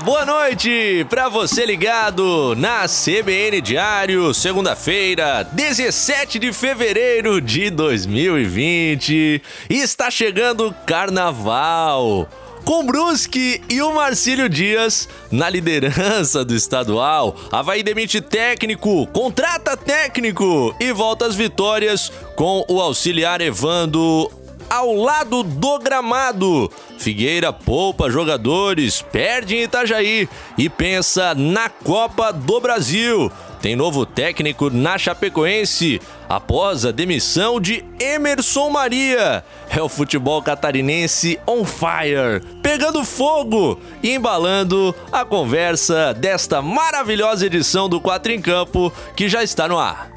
Boa noite para você ligado na CBN Diário, segunda-feira, 17 de fevereiro de 2020. Está chegando Carnaval com Brusque e o Marcílio Dias na liderança do estadual. Havaí demite técnico, contrata técnico e volta às vitórias com o auxiliar Evando ao lado do gramado. Figueira poupa jogadores, perde em Itajaí e pensa na Copa do Brasil. Tem novo técnico na Chapecoense após a demissão de Emerson Maria. É o futebol catarinense on fire, pegando fogo e embalando a conversa desta maravilhosa edição do Quatro em Campo que já está no ar.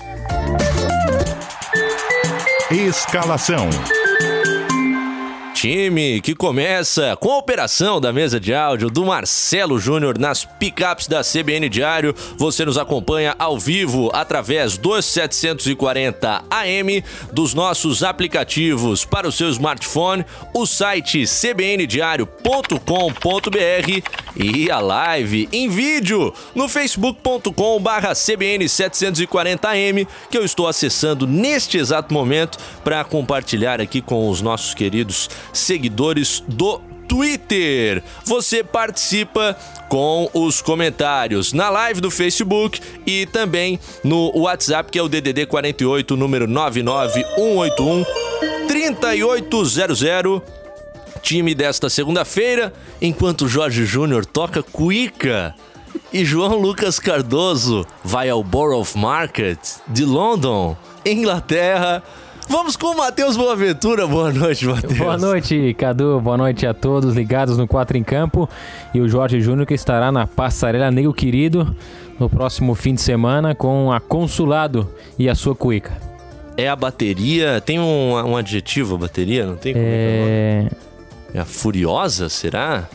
Escalação time que começa com a operação da mesa de áudio do Marcelo Júnior nas picapes da CBN Diário. Você nos acompanha ao vivo através dos 740 AM dos nossos aplicativos para o seu smartphone, o site cbndiario.com.br e a live em vídeo no facebook.com/cbn740am que eu estou acessando neste exato momento para compartilhar aqui com os nossos queridos seguidores do Twitter. Você participa com os comentários na live do Facebook e também no WhatsApp, que é o DDD 48, número 99181 3800. Time desta segunda-feira, enquanto Jorge Júnior toca cuica e João Lucas Cardoso vai ao Borough Market de London, Inglaterra Vamos com o Matheus Boaventura. Boa noite, Matheus. Boa noite, Cadu. Boa noite a todos ligados no 4 em Campo. E o Jorge Júnior que estará na Passarela Nego Querido no próximo fim de semana com a Consulado e a sua cuica. É a bateria. Tem um, um adjetivo a bateria? Não tem? É... é a Furiosa, será?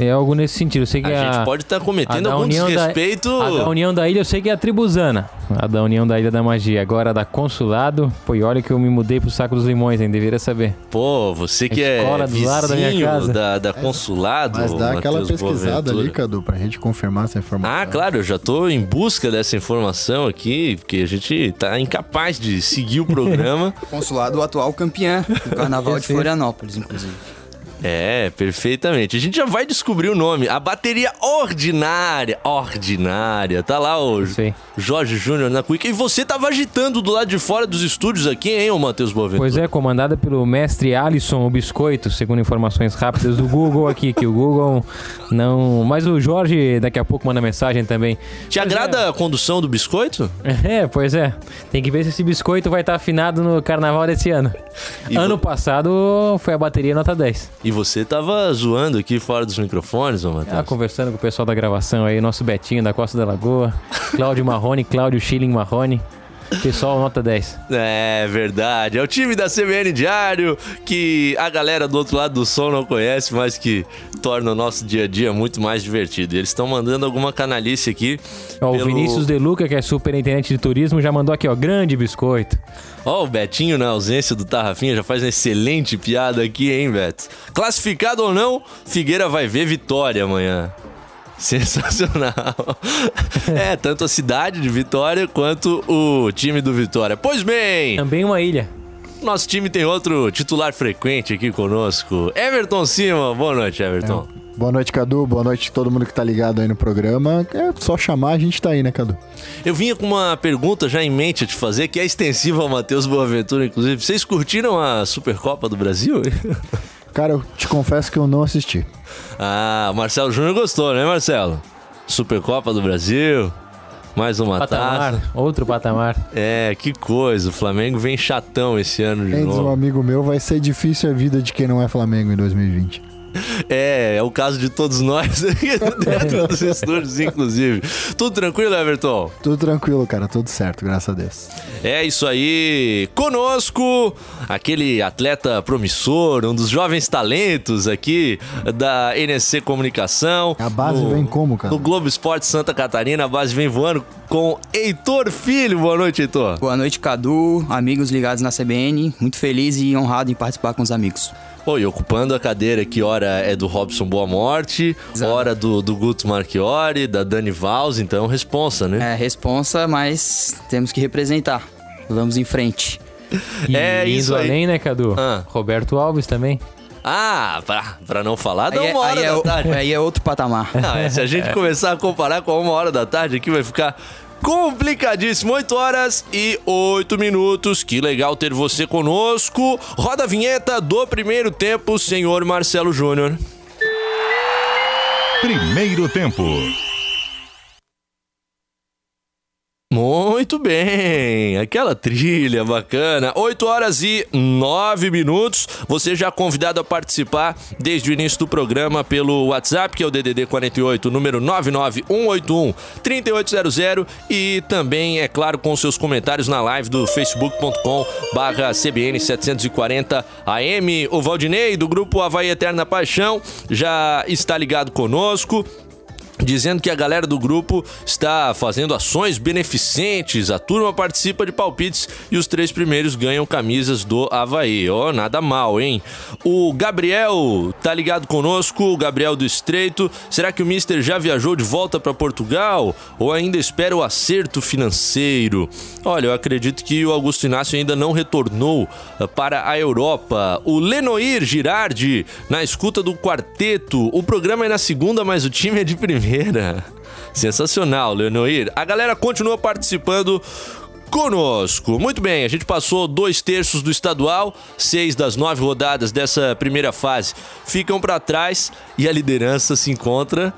É algo nesse sentido. Eu sei que a, a gente pode estar tá cometendo algum desrespeito. Da, a da União da Ilha eu sei que é a Tribuzana. A da União da Ilha da Magia. Agora a da Consulado. Pô, e olha que eu me mudei pro Saco dos Limões, hein? Deveria saber. Pô, você que é vizinho da, minha casa. da, da Consulado. Mas dá aquela pesquisada ali, Cadu, pra gente confirmar essa informação. Ah, claro, eu já tô em busca dessa informação aqui, porque a gente tá incapaz de seguir o programa. Consulado atual campeão do Carnaval de Florianópolis, inclusive. É, perfeitamente. A gente já vai descobrir o nome. A bateria ordinária. Ordinária. Tá lá o Sim. Jorge Júnior na Quick. E você tava agitando do lado de fora dos estúdios aqui, hein, ô Matheus Boaventura? Pois é, comandada pelo mestre Alisson o Biscoito, segundo informações rápidas do Google aqui, que o Google não... Mas o Jorge daqui a pouco manda mensagem também. Te pois agrada é. a condução do Biscoito? É, pois é. Tem que ver se esse Biscoito vai estar afinado no carnaval desse ano. E ano passado foi a bateria nota 10. E você tava zoando aqui fora dos microfones, ô Matheus? Ah, conversando com o pessoal da gravação aí, nosso Betinho da Costa da Lagoa, Cláudio Marrone, Cláudio Schilling Marrone. Pessoal, nota 10. É verdade. É o time da CBN Diário que a galera do outro lado do som não conhece, mas que torna o nosso dia a dia muito mais divertido. Eles estão mandando alguma canalice aqui. Ó, pelo... O Vinícius De Luca, que é superintendente de turismo, já mandou aqui, ó, grande biscoito. Ó, o Betinho, na ausência do Tarrafinha, já faz uma excelente piada aqui, hein, Beto? Classificado ou não, Figueira vai ver vitória amanhã. Sensacional. é, tanto a cidade de Vitória quanto o time do Vitória. Pois bem. Também uma ilha. Nosso time tem outro titular frequente aqui conosco. Everton Cima. Boa noite, Everton. É. Boa noite, Cadu. Boa noite a todo mundo que tá ligado aí no programa. É só chamar, a gente tá aí, né, Cadu? Eu vinha com uma pergunta já em mente a te fazer, que é extensiva ao Matheus Boaventura, inclusive. Vocês curtiram a Supercopa do Brasil? Cara, eu te confesso que eu não assisti. Ah, o Marcelo Júnior gostou, né, Marcelo? Supercopa do Brasil. Mais uma patamar, taça. Outro patamar. É, que coisa. O Flamengo vem chatão esse ano de Quem novo. um amigo meu, vai ser difícil a vida de quem não é Flamengo em 2020. É, é o caso de todos nós aqui dentro dos estúdios, inclusive. Tudo tranquilo, Everton? Tudo tranquilo, cara. Tudo certo, graças a Deus. É isso aí. Conosco, aquele atleta promissor, um dos jovens talentos aqui da NSC Comunicação. A base no, vem como, cara? No Globo Esporte Santa Catarina, a base vem voando com Heitor Filho. Boa noite, Heitor. Boa noite, Cadu, amigos ligados na CBN. Muito feliz e honrado em participar com os amigos. Pô, e ocupando a cadeira que hora é do Robson Boa Morte, Exato. hora do, do Guto Marchiori, da Dani Valls, então responsa, né? É, responsa, mas temos que representar. Vamos em frente. E É indo isso aí. além, né, Cadu? Ah. Roberto Alves também. Ah, pra, pra não falar da Aí é, uma hora aí é da o- tarde. aí é outro patamar. Não, é, se a gente começar a comparar com a uma hora da tarde aqui, vai ficar complicadíssimo. 8 horas e 8 minutos. Que legal ter você conosco. Roda a vinheta do primeiro tempo, senhor Marcelo Júnior. Primeiro tempo. Muito bem, aquela trilha bacana. 8 horas e 9 minutos. Você já convidado a participar desde o início do programa pelo WhatsApp, que é o DDD 48, número 991813800 e também, é claro, com seus comentários na live do facebook.com/barra CBN 740 AM. O Valdinei do grupo Havaí Eterna Paixão já está ligado conosco dizendo que a galera do grupo está fazendo ações beneficentes. A turma participa de palpites e os três primeiros ganham camisas do Havaí. Ó, nada mal, hein? O Gabriel tá ligado conosco, o Gabriel do Estreito. Será que o Mister já viajou de volta para Portugal ou ainda espera o acerto financeiro? Olha, eu acredito que o Augusto Inácio ainda não retornou eh, para a Europa. O Lenoir Girardi na escuta do quarteto. O programa é na segunda, mas o time é de primeira. Sensacional, Lenoir. A galera continua participando conosco. Muito bem, a gente passou dois terços do estadual, seis das nove rodadas dessa primeira fase ficam para trás e a liderança se encontra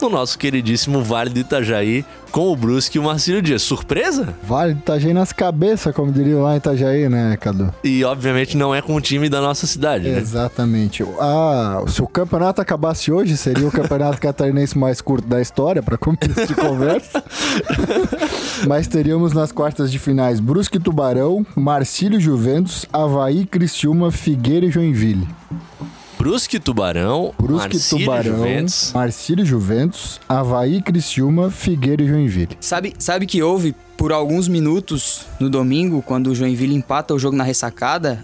no nosso queridíssimo Vale do Itajaí com o Brusque e o Marcílio Dias. Surpresa? Vale de Itajaí nas cabeças, como diria lá em Itajaí, né, Cadu? E obviamente não é com o time da nossa cidade, né? Exatamente. Ah, se o campeonato acabasse hoje, seria o campeonato catarinense mais curto da história, para começo de conversa. Mas teríamos nas quartas de finais Brusque e Tubarão, Marcílio Juventus, Havaí, Criciúma, Figueira e Joinville. Brusque e Tubarão, Brusque e Marcílio e Tubarão, Juventus. Marcílio e Juventus, Havaí, Criciúma, Figueira e Joinville. Sabe, sabe que houve por alguns minutos no domingo, quando o Joinville empata o jogo na ressacada,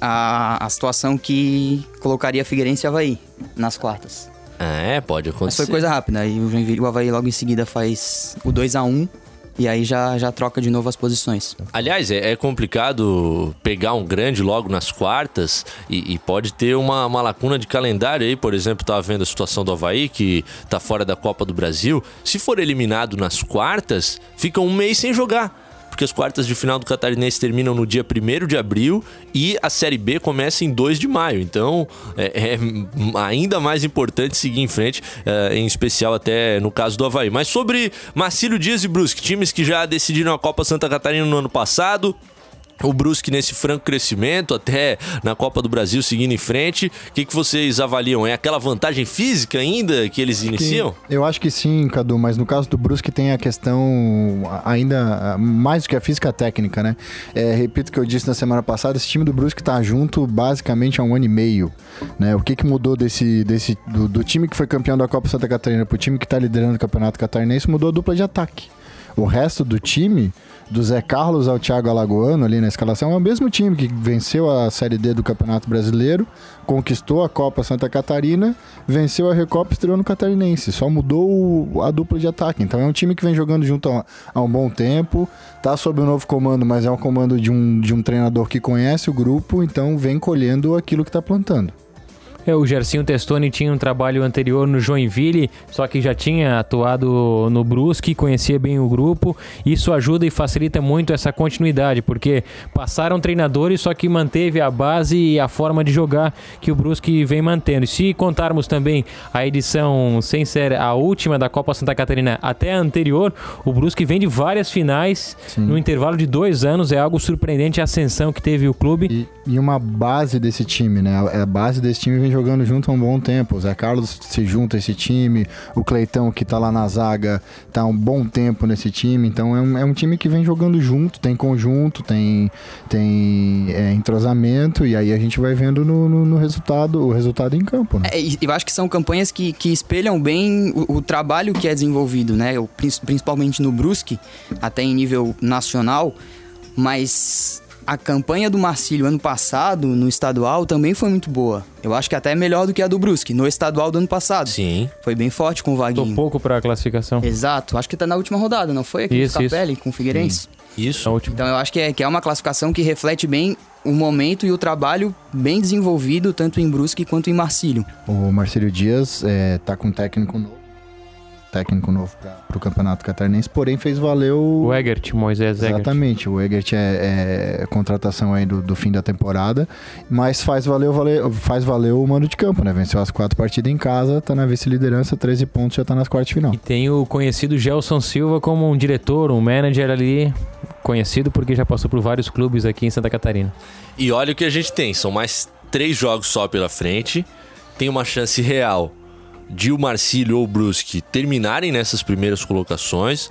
a, a situação que colocaria Figueirense e Havaí nas quartas. É, pode Mas acontecer. foi coisa rápida. Aí o, Joinville, o Havaí logo em seguida faz o 2 a 1 e aí já, já troca de novo as posições. Aliás, é, é complicado pegar um grande logo nas quartas e, e pode ter uma, uma lacuna de calendário aí. Por exemplo, tava vendo a situação do Havaí, que tá fora da Copa do Brasil. Se for eliminado nas quartas, fica um mês sem jogar. Porque as quartas de final do Catarinense terminam no dia 1 de abril e a Série B começa em 2 de maio. Então é, é ainda mais importante seguir em frente, é, em especial até no caso do Havaí. Mas sobre Marcílio Dias e Brusque, times que já decidiram a Copa Santa Catarina no ano passado. O Brusque nesse franco crescimento, até na Copa do Brasil seguindo em frente. O que, que vocês avaliam? É aquela vantagem física ainda que eles iniciam? Que- eu acho que sim, Cadu, mas no caso do Brusque tem a questão ainda mais do que a física a técnica, né? É, repito o que eu disse na semana passada, esse time do Brusque tá junto basicamente há um ano e meio, né? O que que mudou desse, desse do, do time que foi campeão da Copa Santa Catarina pro time que tá liderando o Campeonato Catarinense mudou a dupla de ataque. O resto do time, do Zé Carlos ao Thiago Alagoano ali na escalação, é o mesmo time que venceu a Série D do Campeonato Brasileiro, conquistou a Copa Santa Catarina, venceu a Recopa e estreou no Catarinense. Só mudou a dupla de ataque. Então é um time que vem jogando junto há, um bom tempo, tá sob um novo comando, mas é um comando de um, de um treinador que conhece o grupo, então vem colhendo aquilo que tá plantando. É, o Gercinho Testoni tinha um trabalho anterior no Joinville, só que já tinha atuado no Brusque, conhecia bem o grupo. Isso ajuda e facilita muito essa continuidade, porque passaram treinadores, só que manteve a base e a forma de jogar que o Brusque vem mantendo. E se contarmos também a edição, sem ser a última da Copa Santa Catarina até a anterior, o Brusque vem de várias finais no intervalo de dois anos. É algo surpreendente a ascensão que teve o clube. E, e uma base desse time, né? A a base desse time vem jogando jogando junto há um bom tempo. O Zé Carlos se junta a esse time, o Cleitão que tá lá na zaga tá há um bom tempo nesse time. Então é um, é um time que vem jogando junto, tem conjunto, tem, tem é, entrosamento e aí a gente vai vendo no, no, no resultado, o resultado em campo. Né? É, eu acho que são campanhas que, que espelham bem o, o trabalho que é desenvolvido, né? Principalmente no Brusque, até em nível nacional, mas a campanha do Marcílio ano passado, no estadual, também foi muito boa. Eu acho que até é melhor do que a do Brusque, no estadual do ano passado. Sim. Foi bem forte com o Vaguinho. Tô pouco pra classificação. Exato. Acho que tá na última rodada, não foi? Aqui isso, no Scarpelli, com o Figueirense. Isso. A última. Então eu acho que é, que é uma classificação que reflete bem o momento e o trabalho bem desenvolvido, tanto em Brusque quanto em Marcílio. O Marcílio Dias é, tá com um técnico novo técnico novo para o campeonato catarinense, porém fez valer o. O Egert, Moisés Egert. Exatamente, o Egert é, é contratação aí do, do, fim da temporada, mas faz valer, valer, faz valer o mando de campo, né? Venceu as quatro partidas em casa, tá na vice-liderança, 13 pontos, já tá nas quartas de final. E tem o conhecido Gelson Silva como um diretor, um manager ali, conhecido porque já passou por vários clubes aqui em Santa Catarina. E olha o que a gente tem, são mais três jogos só pela frente, tem uma chance real o Marcílio ou Brusque terminarem nessas primeiras colocações,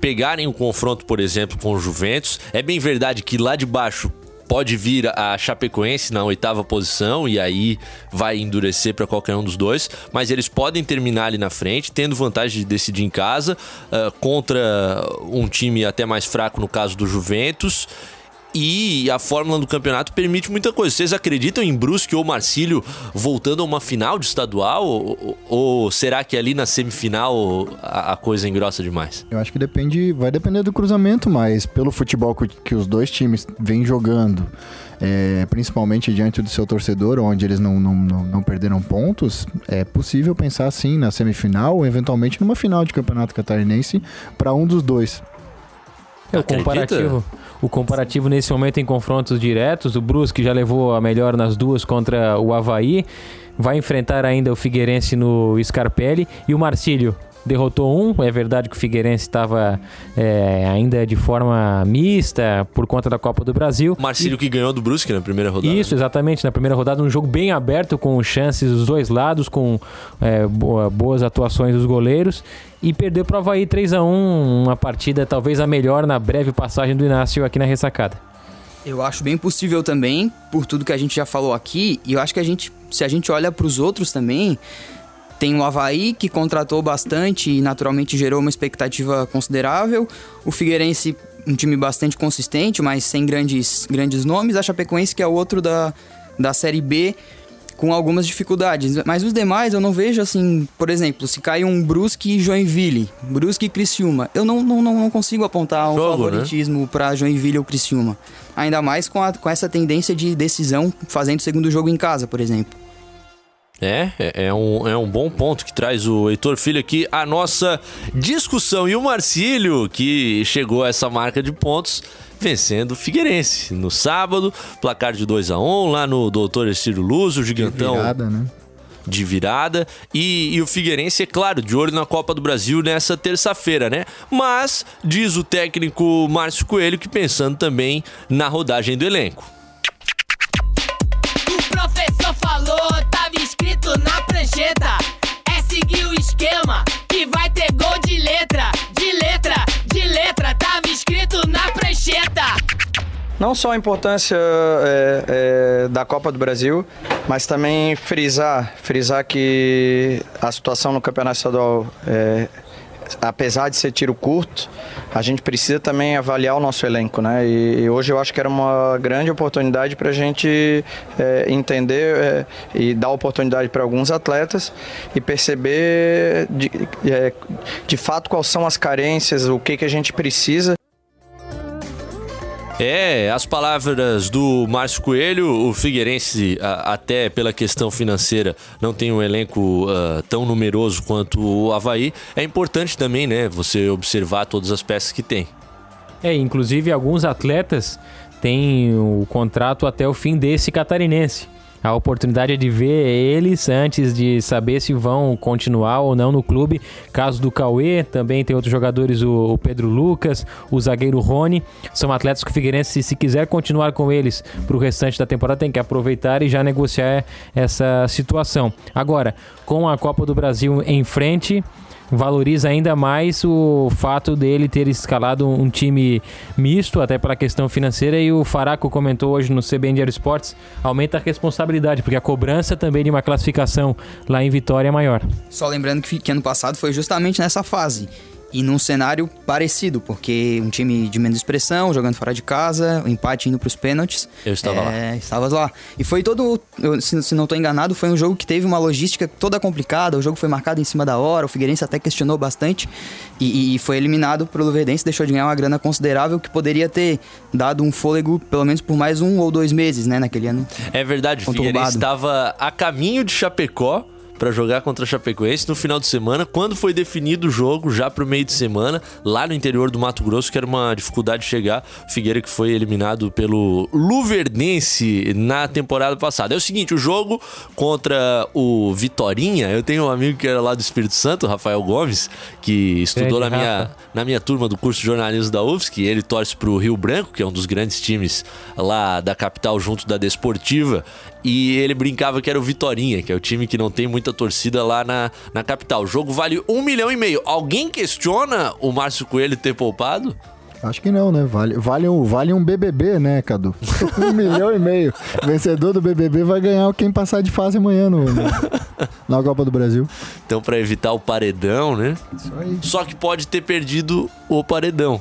pegarem o confronto, por exemplo, com o Juventus. É bem verdade que lá de baixo pode vir a Chapecoense na oitava posição e aí vai endurecer para qualquer um dos dois, mas eles podem terminar ali na frente, tendo vantagem de decidir em casa uh, contra um time até mais fraco no caso do Juventus e a fórmula do campeonato permite muita coisa. Vocês acreditam em Brusque ou Marcílio voltando a uma final de estadual? Ou, ou será que ali na semifinal a, a, coisa engrossa demais? Eu acho que depende, vai depender do cruzamento, mas pelo futebol que, que os dois times vêm jogando, é, principalmente diante do seu torcedor, onde eles não, não, não, não perderam pontos, é possível pensar assim na semifinal ou eventualmente numa final de campeonato catarinense para um dos dois. É, o comparativo, o comparativo nesse momento em confrontos diretos, o Brusque já levou a melhor nas duas contra o Havaí, vai enfrentar ainda o Figueirense no Scarpelli e o Marcílio derrotou um. É verdade que o Figueirense estava é, ainda de forma mista por conta da Copa do Brasil. Marcílio e... que ganhou do Brusque na primeira rodada. Isso, exatamente. Na primeira rodada, um jogo bem aberto, com chances dos dois lados, com é, boas atuações dos goleiros. E perdeu para o Havaí 3 a 1 uma partida talvez a melhor na breve passagem do Inácio aqui na ressacada. Eu acho bem possível também, por tudo que a gente já falou aqui, e eu acho que a gente, se a gente olha para os outros também, tem o Havaí, que contratou bastante e naturalmente gerou uma expectativa considerável. O Figueirense, um time bastante consistente, mas sem grandes, grandes nomes. A Chapecoense, que é outro da, da Série B, com algumas dificuldades. Mas os demais eu não vejo assim, por exemplo, se cai um Brusque e Joinville, Brusque e Criciúma, eu não, não, não consigo apontar um Jogo, né? favoritismo né? para Joinville ou Criciúma. Ainda mais com, a, com essa tendência de decisão fazendo o segundo jogo em casa, por exemplo. É, é, é, um, é um bom ponto que traz o Heitor Filho aqui a nossa discussão. E o Marcílio, que chegou a essa marca de pontos, vencendo o Figueirense no sábado, placar de 2 a 1 um, lá no Doutor Estilo Luz, o gigantão. De virada, né? De virada. E, e o Figueirense, é claro, de olho na Copa do Brasil nessa terça-feira, né? Mas, diz o técnico Márcio Coelho, que pensando também na rodagem do elenco. Não só a importância é, é, da Copa do Brasil, mas também frisar, frisar que a situação no Campeonato Estadual é, apesar de ser tiro curto, a gente precisa também avaliar o nosso elenco, né? E, e hoje eu acho que era uma grande oportunidade para a gente é, entender é, e dar oportunidade para alguns atletas e perceber de, é, de fato quais são as carências, o que, que a gente precisa é, as palavras do Márcio Coelho, o Figueirense, até pela questão financeira, não tem um elenco uh, tão numeroso quanto o Havaí. É importante também, né, você observar todas as peças que tem. É, inclusive alguns atletas têm o contrato até o fim desse catarinense. A oportunidade é de ver eles antes de saber se vão continuar ou não no clube. Caso do Cauê, também tem outros jogadores, o, Pedro Lucas, o zagueiro Rony. São atletas que o Figueirense, se quiser continuar com eles para o restante da temporada, tem que aproveitar e já negociar essa situação. Agora, com a Copa do Brasil em frente valoriza ainda mais o fato dele ter escalado um time misto, até pela questão financeira, e o Faraco comentou hoje no CBN Diário Esportes, aumenta a responsabilidade, porque a cobrança também de uma classificação lá em Vitória é maior. Só lembrando que, que ano passado foi justamente nessa fase e num cenário parecido, porque um time de menos expressão, jogando fora de casa, o um empate indo para os pênaltis. Eu estava é, lá. Estavas lá. E foi todo, eu, se, se, não estou enganado, foi um jogo que teve uma logística toda complicada, o jogo foi marcado em cima da hora, o Figueirense até questionou bastante e, e foi eliminado pelo Luverdense, deixou de ganhar uma grana considerável que poderia ter dado um fôlego pelo menos por mais um ou dois meses, né, naquele ano. É verdade, o Figueirense estava a caminho de Chapecó, para jogar contra a Chapecoense no final de semana, quando foi definido o jogo, já para o meio de semana, lá no interior do Mato Grosso, que era uma dificuldade de chegar. Figueira que foi eliminado pelo Luverdense na temporada passada. É o seguinte, o jogo contra o Vitorinha, eu tenho um amigo que era lá do Espírito Santo, Rafael Gomes, que estudou na minha, na minha turma do curso de jornalismo da UFSC, ele torce para o Rio Branco, que é um dos grandes times lá da capital junto da Desportiva, e ele brincava que era o Vitorinha, que é o time que não tem muita torcida lá na, na capital. O jogo vale um milhão e meio. Alguém questiona o Márcio Coelho ter poupado? Acho que não, né? Vale, vale, um, vale um BBB, né, Cadu? um milhão e meio. vencedor do BBB vai ganhar quem passar de fase amanhã no, no na Copa do Brasil. Então, para evitar o paredão, né? Isso aí. Só que pode ter perdido o paredão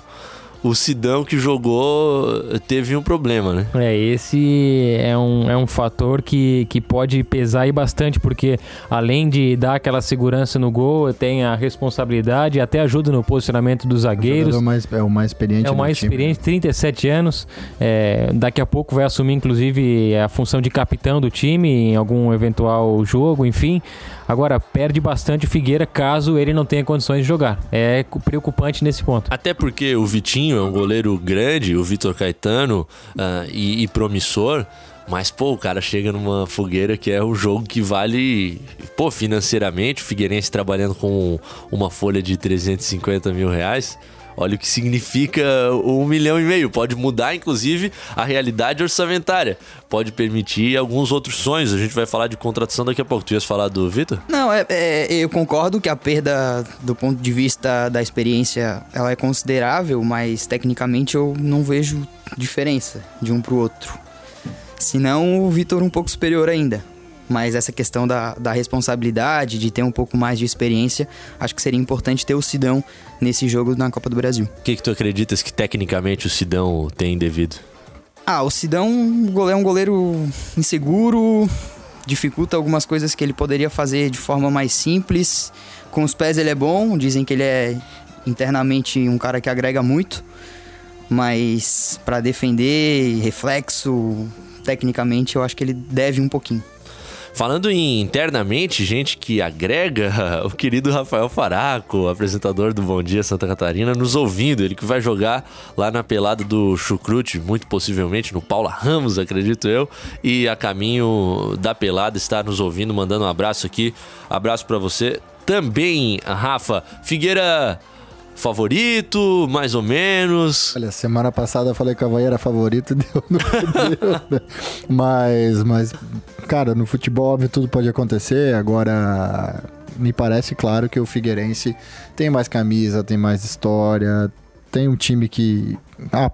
o Sidão que jogou teve um problema, né? É, esse é um, é um fator que, que pode pesar aí bastante, porque além de dar aquela segurança no gol, tem a responsabilidade, até ajuda no posicionamento dos zagueiros. É o mais, é o mais experiente. É o mais experiente, 37 anos. É, daqui a pouco vai assumir, inclusive, a função de capitão do time em algum eventual jogo, enfim. Agora, perde bastante o Figueira caso ele não tenha condições de jogar. É preocupante nesse ponto. Até porque o Vitinho é um goleiro grande, o Vitor Caetano, uh, e, e promissor. Mas, pô, o cara chega numa fogueira que é o jogo que vale, pô, financeiramente, o Figueirense trabalhando com uma folha de 350 mil reais. Olha o que significa um milhão e meio. Pode mudar, inclusive, a realidade orçamentária. Pode permitir alguns outros sonhos. A gente vai falar de contratação daqui a pouco. Tu ias falar do Vitor? Não, é, é, eu concordo que a perda do ponto de vista da experiência ela é considerável, mas tecnicamente eu não vejo diferença de um pro outro. Se não, o Vitor um pouco superior ainda mas essa questão da, da responsabilidade, de ter um pouco mais de experiência, acho que seria importante ter o Sidão nesse jogo na Copa do Brasil. O que, que tu acreditas que tecnicamente o Sidão tem devido? Ah, o Sidão é um goleiro inseguro, dificulta algumas coisas que ele poderia fazer de forma mais simples. Com os pés ele é bom, dizem que ele é internamente um cara que agrega muito, mas para defender, reflexo, tecnicamente eu acho que ele deve um pouquinho. Falando em internamente, gente que agrega, o querido Rafael Faraco, apresentador do Bom Dia Santa Catarina, nos ouvindo. Ele que vai jogar lá na pelada do Chucrute, muito possivelmente no Paula Ramos, acredito eu. E a caminho da pelada está nos ouvindo, mandando um abraço aqui. Abraço para você também, Rafa. Figueira favorito, mais ou menos? Olha, semana passada eu falei que o Havaí era favorito, deu no deu, né? Mas, mas, cara, no futebol óbvio tudo pode acontecer. Agora, me parece claro que o Figueirense tem mais camisa, tem mais história, tem um time que ah,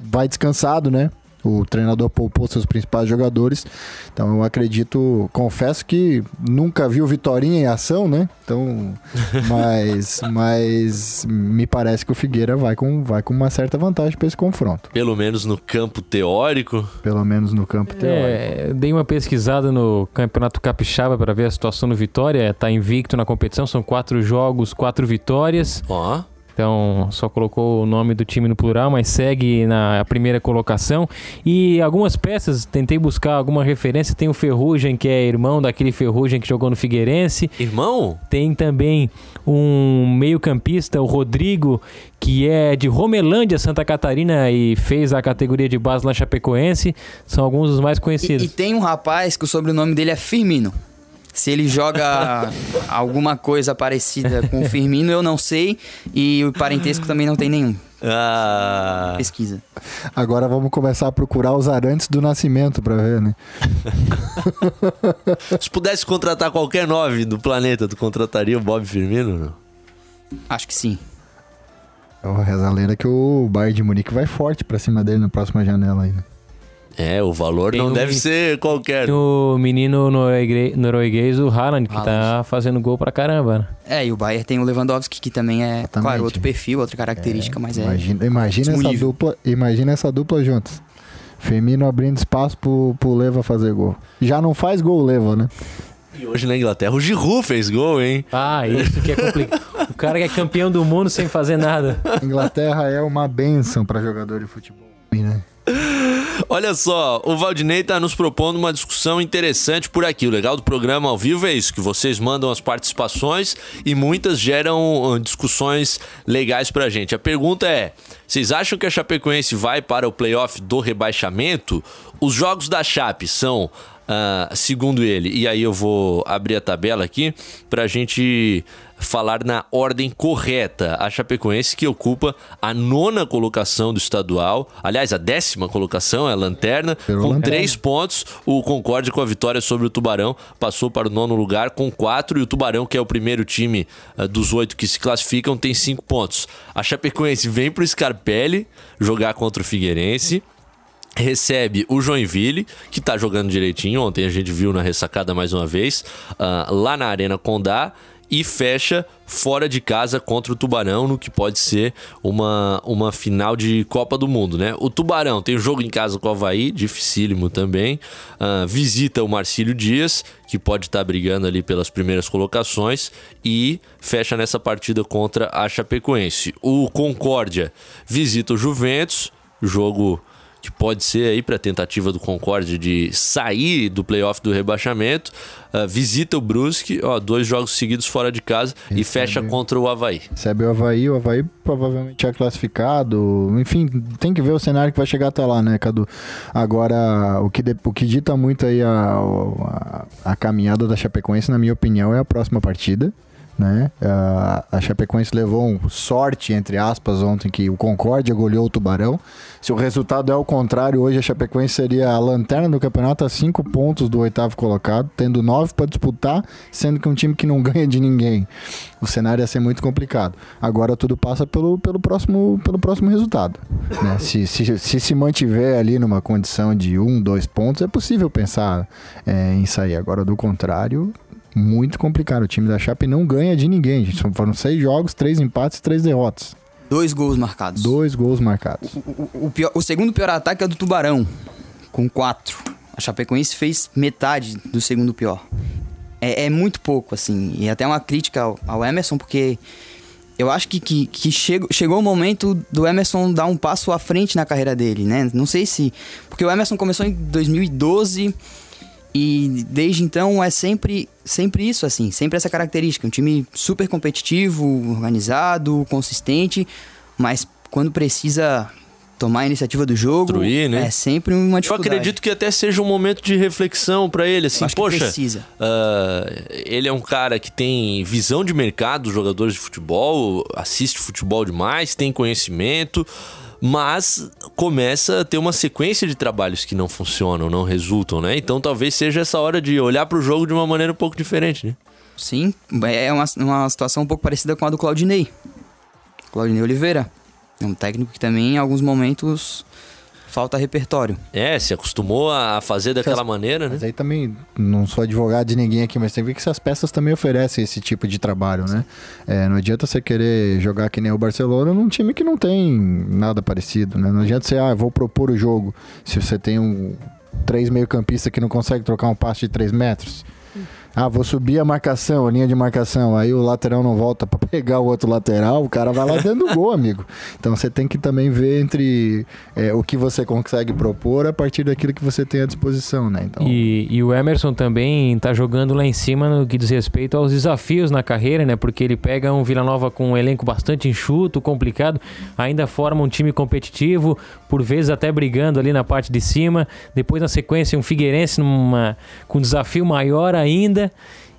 vai descansado, né? O treinador poupou seus principais jogadores. Então eu acredito, confesso que nunca vi o Vitorinha em ação, né? Então, mas, mas me parece que o Figueira vai com, vai com uma certa vantagem para esse confronto. Pelo menos no campo teórico. Pelo menos no campo é, teórico. É, dei uma pesquisada no Campeonato Capixaba para ver a situação no Vitória. Tá invicto na competição, são quatro jogos, quatro vitórias. Ó. Então, só colocou o nome do time no plural, mas segue na primeira colocação. E algumas peças, tentei buscar alguma referência. Tem o Ferrugem, que é irmão daquele Ferrugem que jogou no Figueirense. Irmão? Tem também um meio-campista, o Rodrigo, que é de Romelândia, Santa Catarina, e fez a categoria de base lá Chapecoense. São alguns dos mais E, conhecidos. e tem um rapaz que o sobrenome dele é Firmino. Se ele joga alguma coisa parecida com o Firmino, eu não sei. E o parentesco também não tem nenhum. Ah, Pesquisa. Agora vamos começar a procurar os arantes do nascimento pra ver, né? se pudesse contratar qualquer nove do planeta, tu contrataria o Bob Firmino? Não? Acho que sim. É reza a lenda que o Bayern de Munique vai forte pra cima dele na próxima janela aí, né? É, o valor Tem não um deve ser qualquer. Tem o menino norueguês, o Haaland, que tá Haaland. fazendo gol pra caramba, né? É, e o Bayern tem o Lewandowski, que também é, Exatamente. claro, outro perfil, outra característica, mas é. Imagina, imagina mesmo essa nível. dupla, imagina essa dupla juntos. Firmino abrindo espaço pro, pro Leva fazer gol. Já não faz gol o Leva, né? E hoje na Inglaterra o Giroud fez gol, hein? Ah, isso que é complicado. o cara que é campeão do mundo sem fazer nada. Inglaterra é uma benção pra jogador de futebol, né? Olha só, o Valdinei tá nos propondo uma discussão interessante por aqui. O legal do programa ao vivo é isso, que vocês mandam as participações e muitas geram uh, discussões legais pra gente. A pergunta é: vocês acham que a Chapecoense vai para o playoff do rebaixamento? Os jogos da Chape são ah, segundo ele, e aí eu vou abrir a tabela aqui pra gente falar na ordem correta. A Chapecoense que ocupa a nona colocação do estadual, aliás, a décima colocação, é a lanterna, Pelo com lanterna. três pontos. O Concorde com a vitória sobre o Tubarão passou para o nono lugar com quatro, e o Tubarão, que é o primeiro time ah, dos oito que se classificam, tem cinco pontos. A Chapecoense vem pro Scarpelli jogar contra o Figueirense recebe o Joinville, que tá jogando direitinho. Ontem a gente viu na ressacada mais uma vez, ah, lá na Arena Condá. E fecha fora de casa contra o Tubarão, no que pode ser uma, uma final de Copa do Mundo, né? O Tubarão tem o jogo em casa com o Havaí, dificílimo também. Ah, visita o Marcílio Dias, que pode estar brigando ali pelas primeiras colocações. E fecha nessa partida contra a Chapecoense. O Concórdia visita o Juventus, jogo que pode ser aí para tentativa do Concorde de sair do playoff do rebaixamento. Ah, visita o Brusque, ó, dois jogos seguidos fora de casa e Recebe. fecha contra o Havaí. Recebe o Havaí, o Havaí provavelmente é classificado. Enfim, tem que ver o cenário que vai chegar até lá, né, Cadu? Agora, o que, de- o que dita muito aí a, a, a caminhada da Chapecoense, na minha opinião, é a próxima partida. Né? A, Chapecoense levou um sorte, entre aspas, ontem que o Concórdia goleou o Tubarão. Se o resultado é o contrário, hoje a Chapecoense seria a lanterna do campeonato a cinco pontos do oitavo colocado, tendo nove para disputar, sendo que um time que não ganha de ninguém. O cenário ia ser muito complicado. Agora tudo passa pelo, pelo, próximo, pelo próximo resultado. né? Se, se, se se mantiver ali numa condição de um, dois pontos, é possível pensar é, em sair. Agora, do contrário, muito complicado. O time da Chape não ganha de ninguém. gente. Foram seis jogos, três empates e três derrotas. Dois gols marcados. Dois gols marcados. O, o- o pior- o segundo pior ataque é o do Tubarão, com quatro. A Chapecoense fez metade do segundo pior. É, é muito pouco, assim. E até uma crítica ao, ao Emerson, porque eu acho que, que, que chegou, chegou o momento do Emerson dar um passo à frente na carreira dele, né? Não sei se. Porque o Emerson começou em 2012 e desde então é sempre, sempre isso, assim. Sempre essa característica. Um time super competitivo, organizado, consistente, mas quando precisa tomar a iniciativa do jogo, Construir, né? é sempre uma Eu dificuldade. acredito que até seja um momento de reflexão para ele, assim, poxa, ah, ele é um cara que tem visão de mercado dos jogadores de futebol, assiste futebol demais, tem conhecimento, mas começa a ter uma sequência de trabalhos que não funcionam, não resultam, né? Então talvez seja essa hora de olhar para o jogo de uma maneira um pouco diferente, né? Sim, é uma, uma situação um pouco parecida com a do Claudinei. Claudinei Oliveira. É um técnico que também, em alguns momentos, falta repertório. É, se acostumou a fazer daquela maneira, né? Mas aí também, não sou advogado de ninguém aqui, mas tem que ver que essas peças também oferecem esse tipo de trabalho, né? É, não adianta você querer jogar que nem o Barcelona num time que não tem nada parecido, né? Não adianta você, ah, vou propor o jogo, se você tem um três meio campista que não consegue trocar um passe de três metros. Ah, vou subir a marcação, a linha de marcação. Aí o lateral não volta pra pegar o outro lateral, o cara vai lá dando gol, amigo. Então você tem que também ver entre é, o que você consegue propor a partir daquilo que você tem à disposição, né? Então, E, e o Emerson também tá jogando lá em cima no que diz respeito aos desafios na carreira, né? Porque ele pega um Vila Nova com um elenco bastante enxuto, complicado, ainda forma um time competitivo, por vezes até brigando ali na parte de cima. Depois, na sequência, um Figueirense numa, com um desafio maior ainda.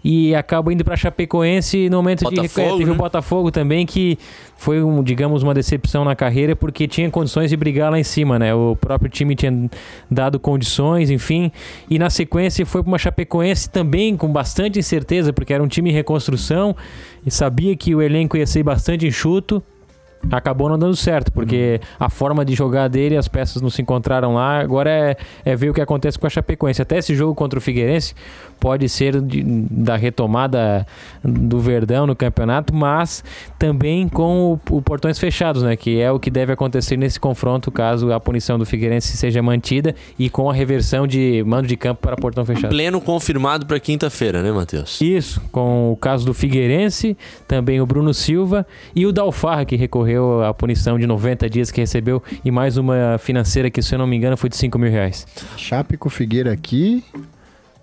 E acaba indo para Chapecoense no momento de Botafogo, teve o né? Botafogo também que foi um, digamos uma decepção na carreira porque tinha condições de brigar lá em cima, né? O próprio time tinha dado condições, enfim, e na sequência foi para uma Chapecoense também com bastante incerteza porque era um time em reconstrução e sabia que o elenco ia ser bastante enxuto. Acabou não dando certo, porque a forma de jogar dele, as peças não se encontraram lá. Agora é, é ver o que acontece com a Chapecoense. Até esse jogo contra o Figueirense pode ser de- da retomada do Verdão no campeonato, mas também com o, o portões fechados, né? Que é o que deve acontecer nesse confronto, caso a punição do Figueirense seja mantida e com a reversão de mando de campo para portão fechado. Pleno confirmado pra quinta-feira, né, Matheus? Isso, com o caso do Figueirense, também o Bruno Silva e o Dalfarra, que recorreu à punição de 90 dias que recebeu, e mais uma financeira que, se eu não me engano, foi de 5 mil reais. Chape com Figueira aqui,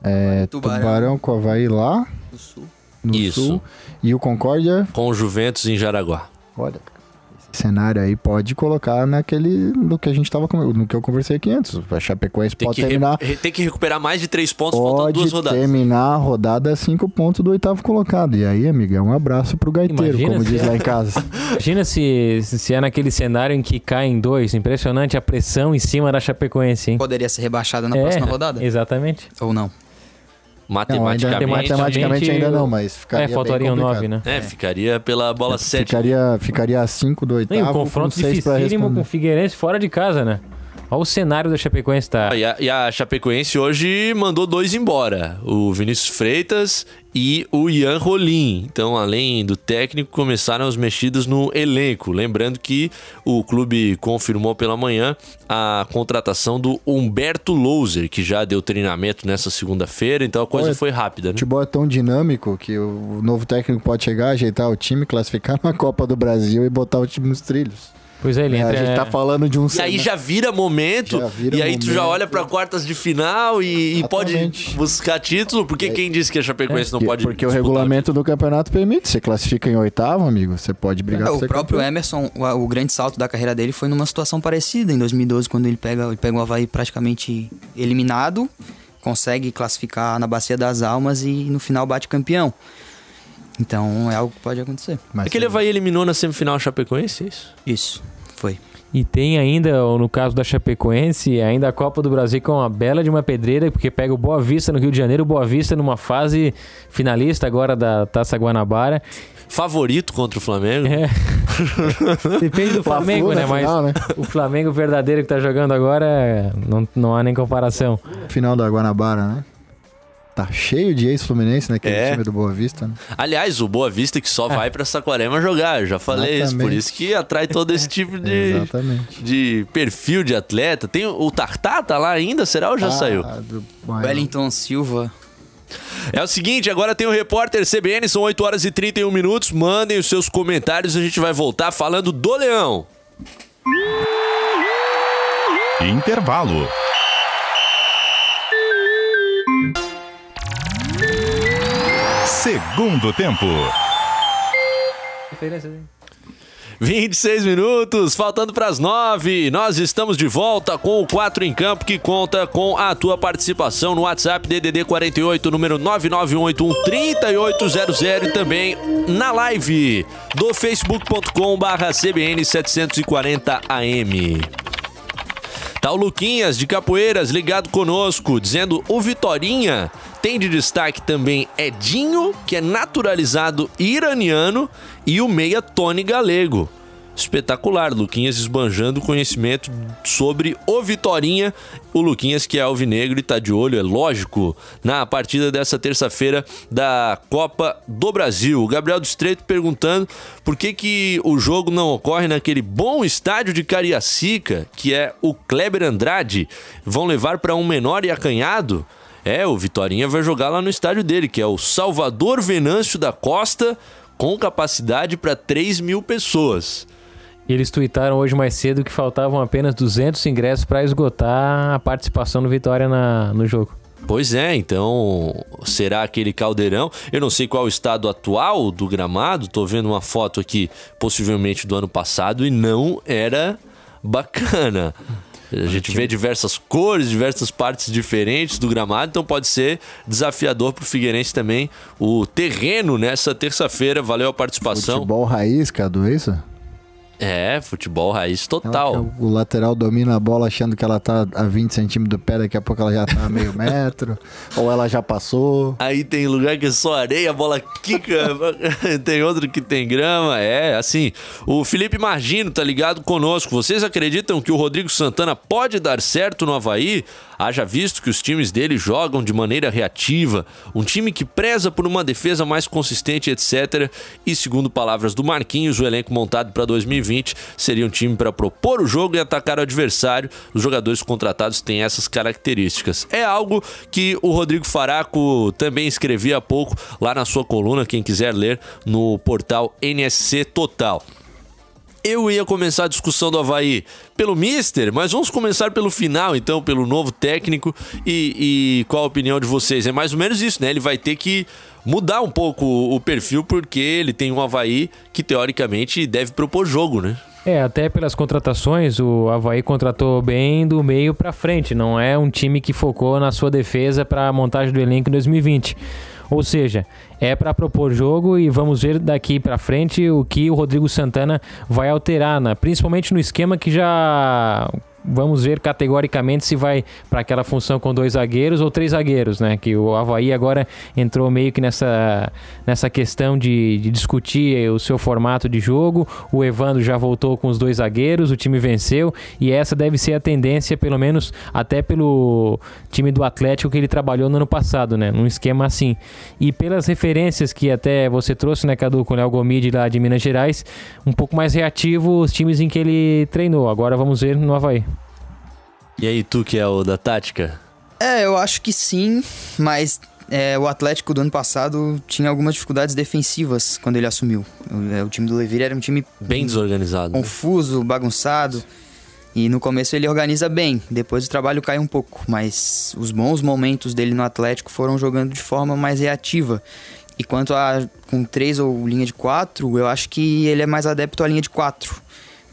é, Tubarão. Tubarão. com Havaí lá, Do Sul. no Isso. sul. E o Concórdia, Com o Juventus em Jaraguá. olha, cenário aí pode colocar naquele, no que a gente tava, com- no que eu conversei aqui antes. A Chapecoense Tem pode terminar... re- tem que recuperar mais de três pontos, faltando Pode duas rodadas. terminar a rodada a cinco pontos do oitavo colocado. E aí, amiga, é um abraço pro gaiteiro, Imagina como se- diz lá em casa. Imagina se, se é naquele cenário em que caem dois. Impressionante a pressão em cima da Chapecoense, hein? Poderia ser rebaixada na É, próxima rodada? Exatamente. Ou não? Não, ainda, Matematicamente. matematicamente ainda não, mas ficaria É, faltariam bem nove, complicado. né? É, ficaria pela bola 7. Ficaria, ficaria a 5 do E oitavo, o com confronto pra dificílimo com o. Figueirense fora de casa, né? Olha o cenário da Chapecoense tá. E a, e a Chapecoense hoje mandou dois embora: o Vinícius Freitas e o Ian Rolim. Então, além do técnico, começaram as mexidas no elenco. Lembrando que o clube confirmou pela manhã a contratação do Humberto Louser, que já deu treinamento nessa segunda-feira, então a coisa Olha, foi rápida, O né? futebol é tão dinâmico que o novo técnico pode chegar, ajeitar o time, classificar na Copa do Brasil e botar o time nos trilhos. Pois é, ele É, a entra. gente tá falando de um E aí já vira momento, Já vira e aí tu já momento. olha pra quartas de final e, e pode buscar título, porque quem disse que a Chapecoense não Porque- pode Porque o regulamento do campeonato permite. Você classifica em oitavo, amigo, você pode brigar É, o próprio campeão. Emerson, o, o grande salto da carreira dele foi numa situação parecida em 2012, quando ele pega, ele pega o Havaí praticamente eliminado, consegue classificar na Bacia das Almas e no final bate campeão. Então é algo que pode acontecer. Mas Aquele Havaí eliminou na semifinal a Chapecoense, é isso? Isso, foi. E tem ainda, no caso da Chapecoense, ainda a Copa do Brasil com uma bela de uma pedreira, porque pega o Boa Vista no Rio de Janeiro, o Boa Vista numa fase finalista agora da Taça Guanabara. Favorito contra o Flamengo. É. Depende do Flamengo, né? na Mas final, né? o Flamengo verdadeiro que tá jogando agora, não, não há nem comparação. Final da Guanabara, né? Tá cheio de ex-fluminense naquele É. time do Boa Vista, né? Aliás, o Boa Vista que só vai pra Saquarema jogar, eu já falei isso, por Exatamente. isso que atrai todo esse tipo de, Exatamente. de perfil de atleta. Tem o Tartá, tá lá ainda, será ou já Ah, saiu? Wellington Silva. É o seguinte, agora tem o repórter CBN, são 8 horas e 31 minutos. Mandem os seus comentários, a gente vai voltar falando do Leão. Intervalo. Segundo tempo. 26 minutos, faltando para as 9. Nós estamos de volta com o 4 em campo que conta com a tua participação no WhatsApp DDD 48, número 991813800 e também na live do facebook.com/barra CBN 740 AM. Tá o Luquinhas de Capoeiras ligado conosco, dizendo o Vitorinha tem de destaque também Edinho, que é naturalizado iraniano, e o meia Tony Galego. Espetacular, Luquinhas esbanjando conhecimento sobre o Vitorinha. O Luquinhas, que é alvinegro e tá de olho, é lógico, na partida dessa terça-feira da Copa do Brasil. O Gabriel do Estreito perguntando por que, que o jogo não ocorre naquele bom estádio de Cariacica, que é o Kleber Andrade. Vão levar para um menor e acanhado? É, o Vitorinha vai jogar lá no estádio dele, que é o Salvador Venâncio da Costa, com capacidade para 3 mil pessoas. E eles tuitaram hoje mais cedo que faltavam apenas 200 ingressos para esgotar a participação do Vitória na, no jogo. Pois é, então será aquele caldeirão? Eu não sei qual é o estado atual do gramado, tô vendo uma foto aqui, possivelmente do ano passado, e não era bacana. A gente vê diversas cores, diversas partes diferentes do gramado, então pode ser desafiador para o Figueirense também o terreno nessa terça-feira. Valeu a participação. Futebol raiz, Cadu, é isso? É, futebol raiz total. O lateral domina a bola achando que ela tá a 20 centímetros do pé, daqui a pouco ela já tá a meio metro, ou ela já passou. Aí tem lugar que é só areia, a bola quica, tem outro que tem grama. É, assim, o Felipe Margino tá ligado conosco. Vocês acreditam que o Rodrigo Santana pode dar certo no Havaí? Haja visto que os times dele jogam de maneira reativa, um time que preza por uma defesa mais consistente, etc. E segundo palavras do Marquinhos, o elenco montado para 2020 seria um time para propor o jogo e atacar o adversário. Os jogadores contratados têm essas características. É algo que o Rodrigo Faraco também escrevia há pouco lá na sua coluna, quem quiser ler no portal NSC Total eu ia começar a discussão do Havaí pelo Mister, mas vamos começar pelo final, então, pelo novo técnico e, e, qual a opinião de vocês? É mais ou menos isso, né? Ele vai ter que mudar um pouco o perfil, porque ele tem um Havaí que, teoricamente, deve propor jogo, né? É, até pelas contratações, o Havaí contratou bem do meio para frente, não é um time que focou na sua defesa para a montagem do elenco em 2020. Ou seja, é para propor jogo e vamos ver daqui para frente o que o Rodrigo Santana vai alterar, né? principalmente no esquema que já vamos ver categoricamente se vai para aquela função com dois zagueiros ou três zagueiros, né? Que o Havaí agora entrou meio que nessa, nessa questão de, de discutir o seu formato de jogo. O Evandro já voltou com os dois zagueiros, o time venceu e essa deve ser a tendência, pelo menos até pelo time do Atlético que ele trabalhou no ano passado, né? Num esquema assim. E pelas referências que até você trouxe, né, Cadu, com o Léo Gomide lá de Minas Gerais, um pouco mais reativo os times em que ele treinou. Agora vamos ver no Havaí. E aí, tu que é o da tática? É, eu acho que sim, mas é, o Atlético do ano passado tinha algumas dificuldades defensivas quando ele assumiu. O, é, o time do Levir era um time bem desorganizado, né? confuso, né? bagunçado. E no começo ele organiza bem, depois o trabalho cai um pouco, mas os bons momentos dele no Atlético foram jogando de forma mais reativa. E quanto a com três ou linha de quatro, eu acho que ele é mais adepto à linha de quatro.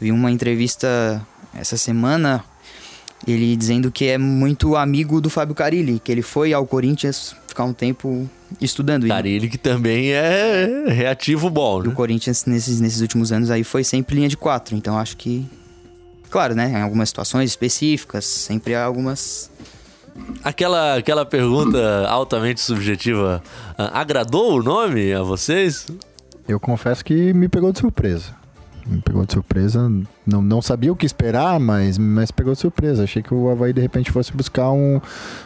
Vi uma entrevista essa semana ele dizendo que é muito amigo do Fábio Carilli, que ele foi ao Corinthians ficar um tempo estudando. Carilli que também é reativo bom, né? O Corinthians nesses, nesses últimos anos aí foi sempre linha de quatro, então acho que... Claro, né? Em algumas situações específicas, sempre há algumas... Aquela, aquela pergunta altamente subjetiva, ah, agradou o nome a vocês? Eu confesso que me pegou de surpresa me pegou de surpresa. Não, não sabia o que esperar, mas, mas pegou de surpresa. Achei que o Havaí de repente fosse buscar um,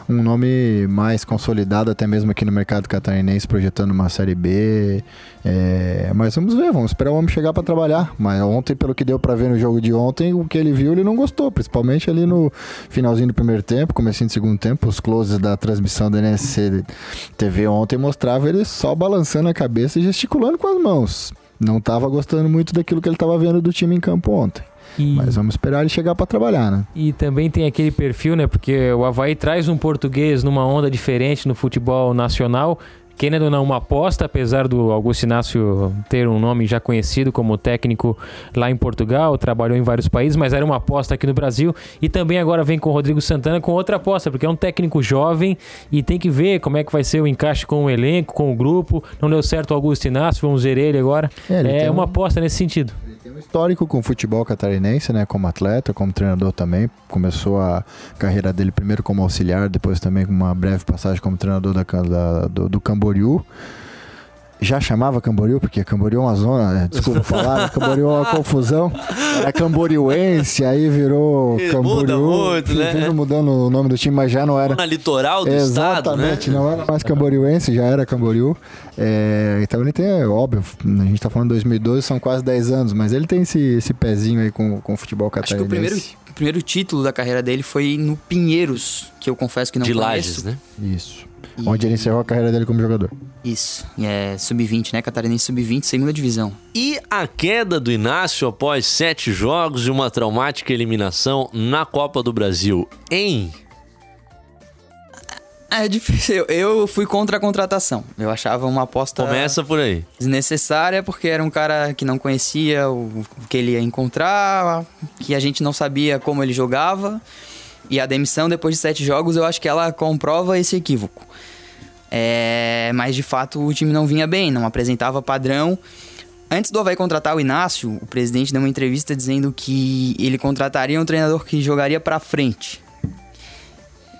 um nome mais consolidado, até mesmo aqui no mercado catarinense, projetando uma Série B. É, mas vamos ver, vamos esperar o homem chegar para trabalhar. Mas ontem, pelo que deu para ver no jogo de ontem, o que ele viu ele não gostou, principalmente ali no finalzinho do primeiro tempo, comecinho do segundo tempo, os closes da transmissão da NSC TV ontem mostrava ele só balançando a cabeça e gesticulando com as mãos não estava gostando muito daquilo que ele estava vendo do time em campo ontem. E... Mas vamos esperar ele chegar para trabalhar, né? E também tem aquele perfil, né? Porque o Havaí traz um português numa onda diferente no futebol nacional querendo ou não, uma aposta, apesar do Augusto Inácio ter um nome já conhecido como técnico lá em Portugal, trabalhou em vários países, mas era uma aposta aqui no Brasil. E também agora vem com o Rodrigo Santana com outra aposta, porque é um técnico jovem e tem que ver como é que vai ser o encaixe com o elenco, com o grupo. Não deu certo o Augusto Inácio, vamos ver ele agora. É, é uma um... aposta nesse sentido histórico com o futebol catarinense, né? Como atleta, como treinador também. Começou a carreira dele primeiro como auxiliar, depois também com uma breve passagem como treinador da, da do, do Camboriú já chamava Camboriú, porque Camboriú é uma zona, né? desculpa falar, Camboriú é uma confusão. Era Camboriúense, aí virou Camboriú. Muda muito, né? mudando o nome do time, mas já não era. Na litoral do Exatamente, estado, né? não era mais Camboriúense, já era Camboriú. É, então ele tem, é óbvio, a gente tá falando de 2012, são quase 10 anos, mas ele tem esse, esse pezinho aí com, com o futebol catarinense. Acho que o primeiro primeiro título da carreira dele foi no Pinheiros, que eu confesso que não de conheço. Lages, né? Isso. E- Onde ele encerrou a carreira dele como jogador. Isso, é sub-20, né? Catarinense sub-20, segunda divisão. E a queda do Inácio após sete jogos e uma traumática eliminação na Copa do Brasil em É difícil. Eu, fui contra a contratação. Eu achava uma aposta Começa por aí. desnecessária porque era um cara que não conhecia o o que ele ia encontrar, que a gente não sabia como ele jogava. E a demissão depois de sete jogos, eu acho que ela comprova esse equívoco. É, mas de fato o time não vinha bem, não apresentava padrão. Antes do Havaí contratar o Inácio, o presidente deu uma entrevista dizendo que ele contrataria um treinador que jogaria pra frente.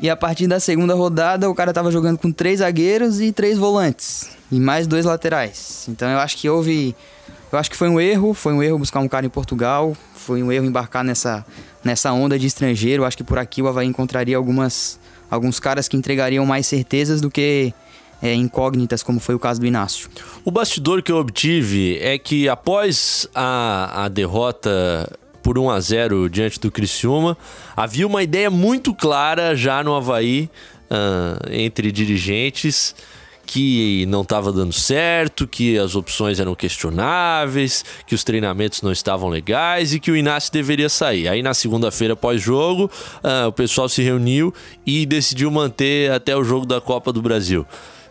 E a partir da segunda rodada, o cara tava jogando com três zagueiros e três volantes. E mais dois laterais. Então eu acho que houve. Eu acho que foi um erro. Foi um erro buscar um cara em Portugal. Foi um erro embarcar nessa, nessa onda de estrangeiro. Acho que por aqui o Havaí encontraria algumas, alguns caras que entregariam mais certezas do que é, incógnitas, como foi o caso do Inácio. O bastidor que eu obtive é que após a, a derrota por 1 a 0 diante do Criciúma, havia uma ideia muito clara já no Havaí ah, entre dirigentes que não estava dando certo, que as opções eram questionáveis, que os treinamentos não estavam legais e que o Inácio deveria sair. Aí na segunda-feira pós-jogo, ah, o pessoal se reuniu e decidiu manter até o jogo da Copa do Brasil.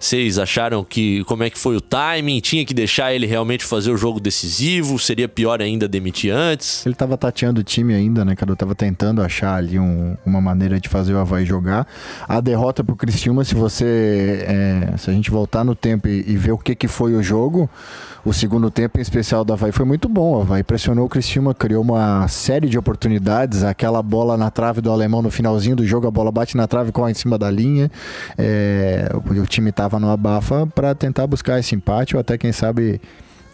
Vocês acharam que como é que foi o timing? Tinha que deixar ele realmente fazer o jogo decisivo? Seria pior ainda demitir antes? Ele tava tateando o time ainda, né, cara? Eu tava tentando achar ali um- uma maneira de fazer o Havaí jogar. A derrota pro Criciúma, se você... é, se a gente voltar no tempo e, e ver o que que foi o jogo, o segundo tempo em especial do Havaí foi muito bom. O Havaí pressionou o Criciúma, criou uma série de oportunidades. Aquela bola na trave do alemão no finalzinho do jogo, a bola bate na trave, corre em cima da linha. É, o, time tava no abafa para tentar buscar esse empate ou até, quem sabe,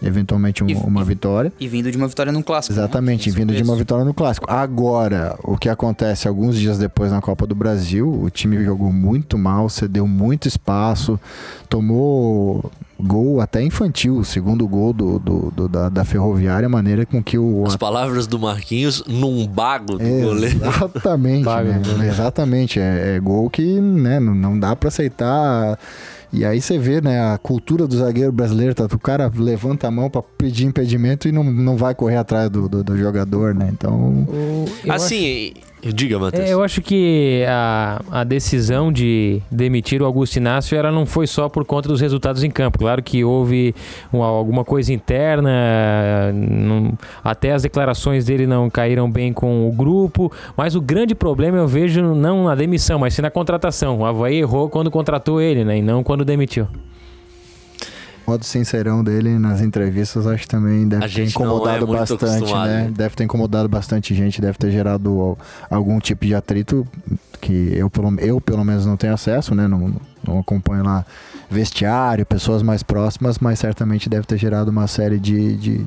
eventualmente um- E- uma vitória. E vindo de uma vitória num clássico. né? Exatamente, Tem vindo de uma vitória no clássico. Agora, o que acontece alguns dias depois na Copa do Brasil, o time jogou muito mal, cedeu muito espaço, tomou gol até infantil, o segundo gol do, do- do- da, da Ferroviária, a maneira com que o As palavras do Marquinhos num bago do goleiro. Exatamente, né? Exatamente. É, é gol que né, não, não dá pra aceitar. E aí você vê, né, a cultura do zagueiro brasileiro, tá? O cara levanta a mão pra pedir impedimento e não, não vai correr atrás do, do, do jogador, né? Então. Eu acho- Assim, diga, Matheus. É, eu acho que a, a decisão de demitir o Augusto Inácio ela não foi só por conta dos resultados em campo. Claro que houve uma- alguma coisa interna, não- até as declarações dele não caíram bem com o grupo, mas o grande problema eu vejo não na demissão, mas sim na contratação. O Havaí errou quando contratou ele, né, e não quando demitiu. O modo sincerão dele nas entrevistas acho que também deve A ter é incomodado muito bastante, né? né? Deve ter incomodado bastante gente, deve ter gerado al- algum tipo de atrito que eu pelo, eu, pelo menos não tenho acesso, né? Não, não acompanho lá vestiário, pessoas mais próximas, mas certamente deve ter gerado uma série de, de,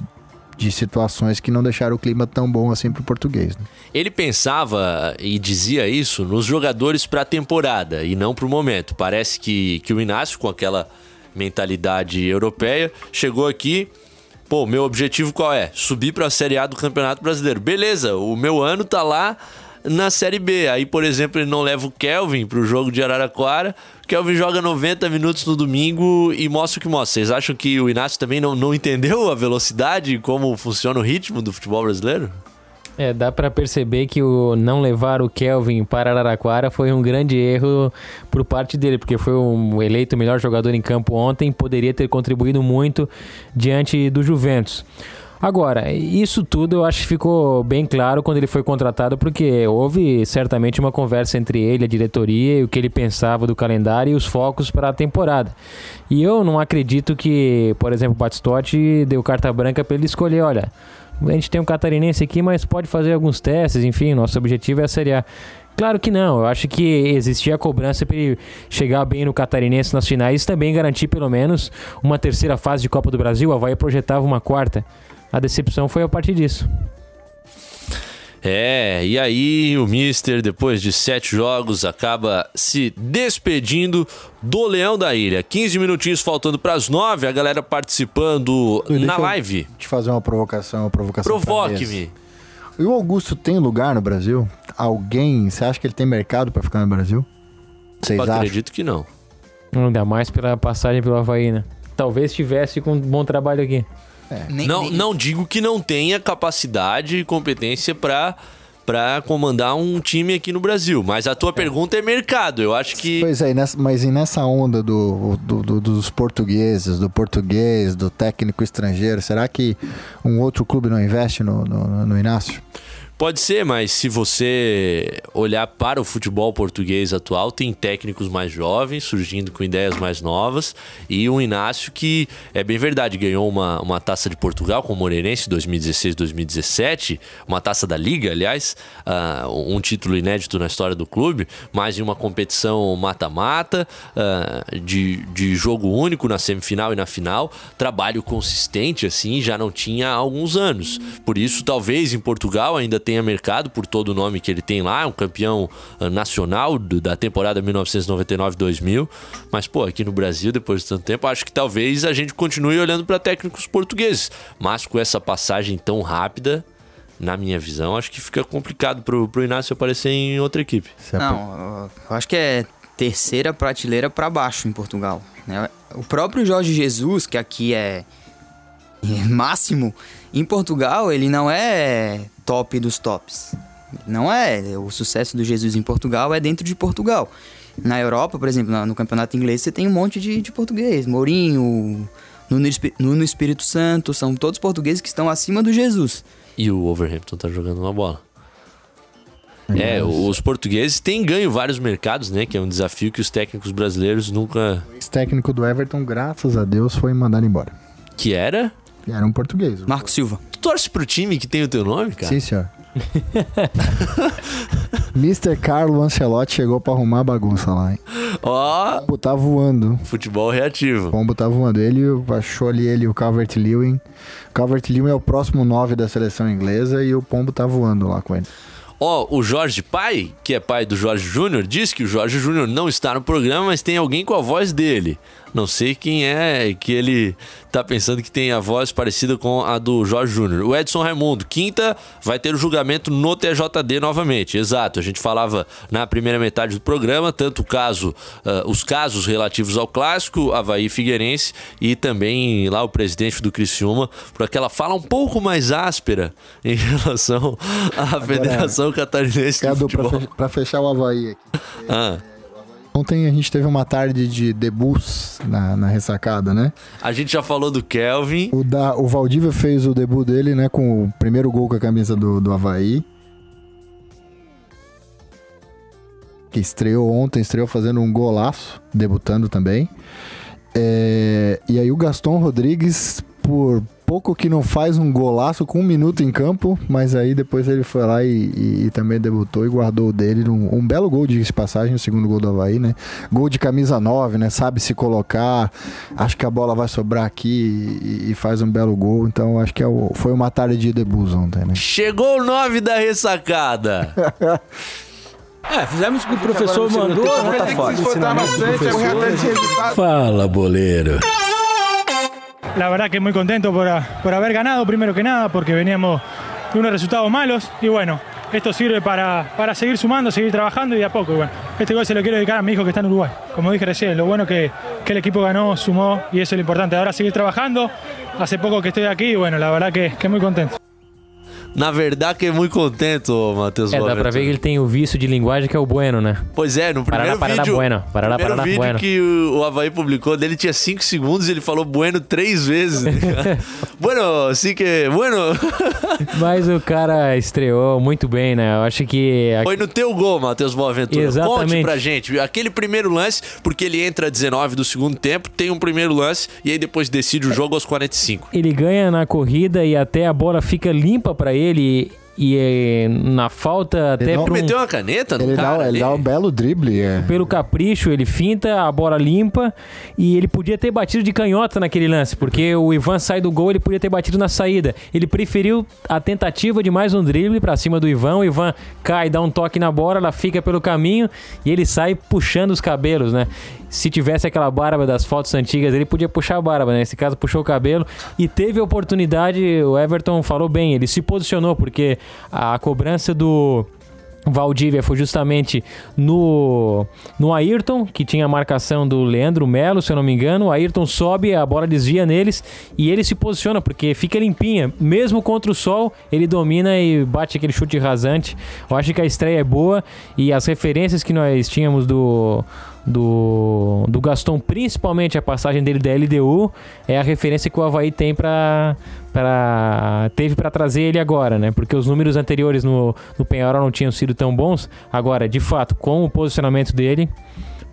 de situações que não deixaram o clima tão bom assim pro português. Né? Ele pensava e dizia isso nos jogadores para a temporada e não para o momento. Parece que, que o Inácio, com aquela mentalidade europeia, chegou aqui. Pô, meu objetivo qual é? Subir para a Série A do Campeonato Brasileiro. Beleza, o meu ano tá lá na Série B. Aí, por exemplo, ele não leva o Kelvin pro jogo de Araraquara. O Kelvin joga 90 minutos no domingo e mostra o que mostra. Vocês acham que o Inácio também não, não entendeu a velocidade e como funciona o ritmo do futebol brasileiro? É, dá pra perceber que o não levar o Kelvin para Araraquara foi um grande erro por parte dele, porque foi o eleito melhor jogador em campo ontem, poderia ter contribuído muito diante do Juventus. Agora, isso tudo eu acho que ficou bem claro quando ele foi contratado, porque houve certamente uma conversa entre ele, a diretoria, e o que ele pensava do calendário e os focos para a temporada. E eu não acredito que, por exemplo, o Batistotti deu carta branca para ele escolher, olha, a gente tem um catarinense aqui, mas pode fazer alguns testes, enfim, nosso objetivo é a Série A. Claro que não, eu acho que existia a cobrança para ele chegar bem no catarinense nas finais e também garantir pelo menos uma terceira fase de Copa do Brasil, a Havaí projetava uma quarta. A decepção foi a partir disso. É, e aí o Mister, depois de sete jogos, acaba se despedindo do Leão da Ilha. 15 minutinhos faltando para as nove, a galera participando Deixa na eu live. Te fazer uma provocação, uma provocação. Provoque-me. E o Augusto tem lugar no Brasil? Alguém, você acha que ele tem mercado pra ficar no Brasil? Vocês Eu acham? acredito que não. Ainda mais pela passagem pelo Havaí, né? Talvez tivesse com um bom trabalho aqui. Nem- não, nem- não digo que não tenha capacidade e competência pra para comandar um time aqui no Brasil, mas a tua pergunta é mercado. Eu acho que Pois é, nessa- mas e nessa onda do, do- do- dos portugueses, do português, do técnico estrangeiro, será que um outro clube não investe no, no, no Inácio? Pode ser, mas se você olhar para o futebol português atual, tem técnicos mais jovens surgindo com ideias mais novas e um Inácio que é bem verdade, ganhou uma, uma taça de Portugal com o Moreirense 2016-2017, uma taça da Liga, aliás, ah, um título inédito na história do clube, mas em uma competição mata-mata, ah, de, de jogo único na semifinal e na final, trabalho consistente assim já não tinha há alguns anos. Por isso, talvez em Portugal ainda tenha mercado por todo o nome que ele tem lá, é um campeão ah, nacional do- da temporada 1999-2000. Mas, pô, aqui no Brasil, depois de tanto tempo, acho que talvez a gente continue olhando para técnicos portugueses. Mas com essa passagem tão rápida, na minha visão, acho que fica complicado pro, pro Inácio aparecer em outra equipe. Não, eu acho que é terceira prateleira pra baixo em Portugal. né? O próprio Jorge Jesus, que aqui é é máximo, em Portugal ele não é top dos tops. Não é. O sucesso do Jesus em Portugal é dentro de Portugal. Na Europa, por exemplo, no campeonato inglês, você tem um monte de, de português. Mourinho, Nuno, Espírito Santo, são todos portugueses que estão acima do Jesus. E o Overhampton tá jogando uma bola. É, os portugueses têm ganho vários mercados, né? Que é um desafio que os técnicos brasileiros nunca. O ex-técnico do Everton, graças a Deus, foi mandado embora. Que era? Era um português. Marco Silva. Tu torce pro time que tem o teu nome, cara? Sim, senhor. Mr. Carlo Ancelotti chegou pra arrumar a bagunça lá, hein? Ó, O pombo tá voando. futebol O reativo. pombo tá voando. Ele achou ali ele, o Calvert-Lewin. O Calvert-Lewin é o próximo 9 da seleção inglesa e o pombo tá voando lá com ele. Ó, o Jorge Pai, que é pai do Jorge Júnior, diz que o Jorge Júnior não está no programa, mas tem alguém com a voz dele. Não sei quem é que ele tá pensando que tem a voz parecida com a do Jorge Júnior. O Edson Raimundo, quinta, vai ter o julgamento no TJD novamente. Exato, a gente falava na primeira metade do programa, tanto o caso, ah, os casos relativos ao clássico, Havaí Figueirense, e também lá o presidente do Criciúma, por aquela fala um pouco mais áspera em relação à Federação Catarinense de Futebol. pra fechar o Havaí aqui. Ah, Ontem a gente teve uma tarde de debuts na, na ressacada, né? a gente já falou do Kelvin. O, da, o Valdívia fez o debut dele, né? Com o primeiro gol com a camisa do, do Havaí. Que estreou ontem, estreou fazendo um golaço, debutando também. É, e aí o Gaston Rodrigues, por pouco que não faz um golaço com um minuto em campo, mas aí depois ele foi lá e, e- e também debutou e guardou o dele. Um, um belo gol de passagem, o segundo gol do Havaí, né? Gol de camisa 9, né? Sabe se colocar. Acho que a bola vai sobrar aqui e, e faz um belo gol. Então acho que é o- foi uma tarde de debuts ontem, né? Chegou o 9 da ressacada. É, fizemos o que o professor mandou, né? Tá fácil. Fala, boleiro. La verdad que muy contento por, por haber ganado, primero que nada, porque veníamos de unos resultados malos y bueno, esto sirve para, para seguir sumando, seguir trabajando y de a poco. Bueno, este gol se lo quiero dedicar a mi hijo que está en Uruguay. Como dije recién, lo bueno que, que el equipo ganó, sumó y eso es lo importante. Ahora seguir trabajando. Hace poco que estoy aquí y bueno, la verdad que, que muy contento. Na verdade, que é muito contente, Matheus É, dá pra ver que ele tem o vício de linguagem que é o bueno, né? Pois é, no primeiro Parará, parará, vídeo, bueno. Parará, primeiro parará, vídeo bueno. que o, o Havaí publicou dele tinha 5 segundos e ele falou bueno três vezes. bueno, sim que... Bueno. Mas o cara estreou muito bem, né? Eu acho que. Foi no teu gol, Matheus Boaventura. Conte Exatamente. pra gente. Aquele primeiro lance, porque ele entra 19 do segundo tempo, tem um primeiro lance e aí depois decide o jogo aos 45. Ele ganha na corrida e até a bola fica limpa pra ele. E é, na falta, até não- Ele um- meteu uma caneta no Ele, cara dá, ele dá um belo drible. É. pelo capricho, ele finta, a bola limpa e ele podia ter batido de canhota naquele lance, porque o Ivan sai do gol, ele podia ter batido na saída. Ele preferiu a tentativa de mais um drible pra cima do Ivan, o Ivan cai, dá um toque na bola, ela fica pelo caminho e ele sai puxando os cabelos, né? Se tivesse aquela barba das fotos antigas, ele podia puxar a barba, né? Nesse caso, puxou o cabelo e teve a oportunidade. O Everton falou bem, ele se posicionou, porque a cobrança do. Valdívia foi justamente no, no Ayrton, que tinha a marcação do Leandro Melo, se eu não me engano. O Ayrton sobe, a bola desvia neles e ele se posiciona, porque fica limpinha. Mesmo contra o sol, ele domina e bate aquele chute rasante. Eu acho que a estreia é boa e as referências que nós tínhamos do, do, do Gaston, principalmente a passagem dele da LDU, é a referência que o Havaí tem para para teve para trazer ele agora, né? Porque os números anteriores no, no Penharol não tinham sido tão bons. Agora, de fato, com o posicionamento dele,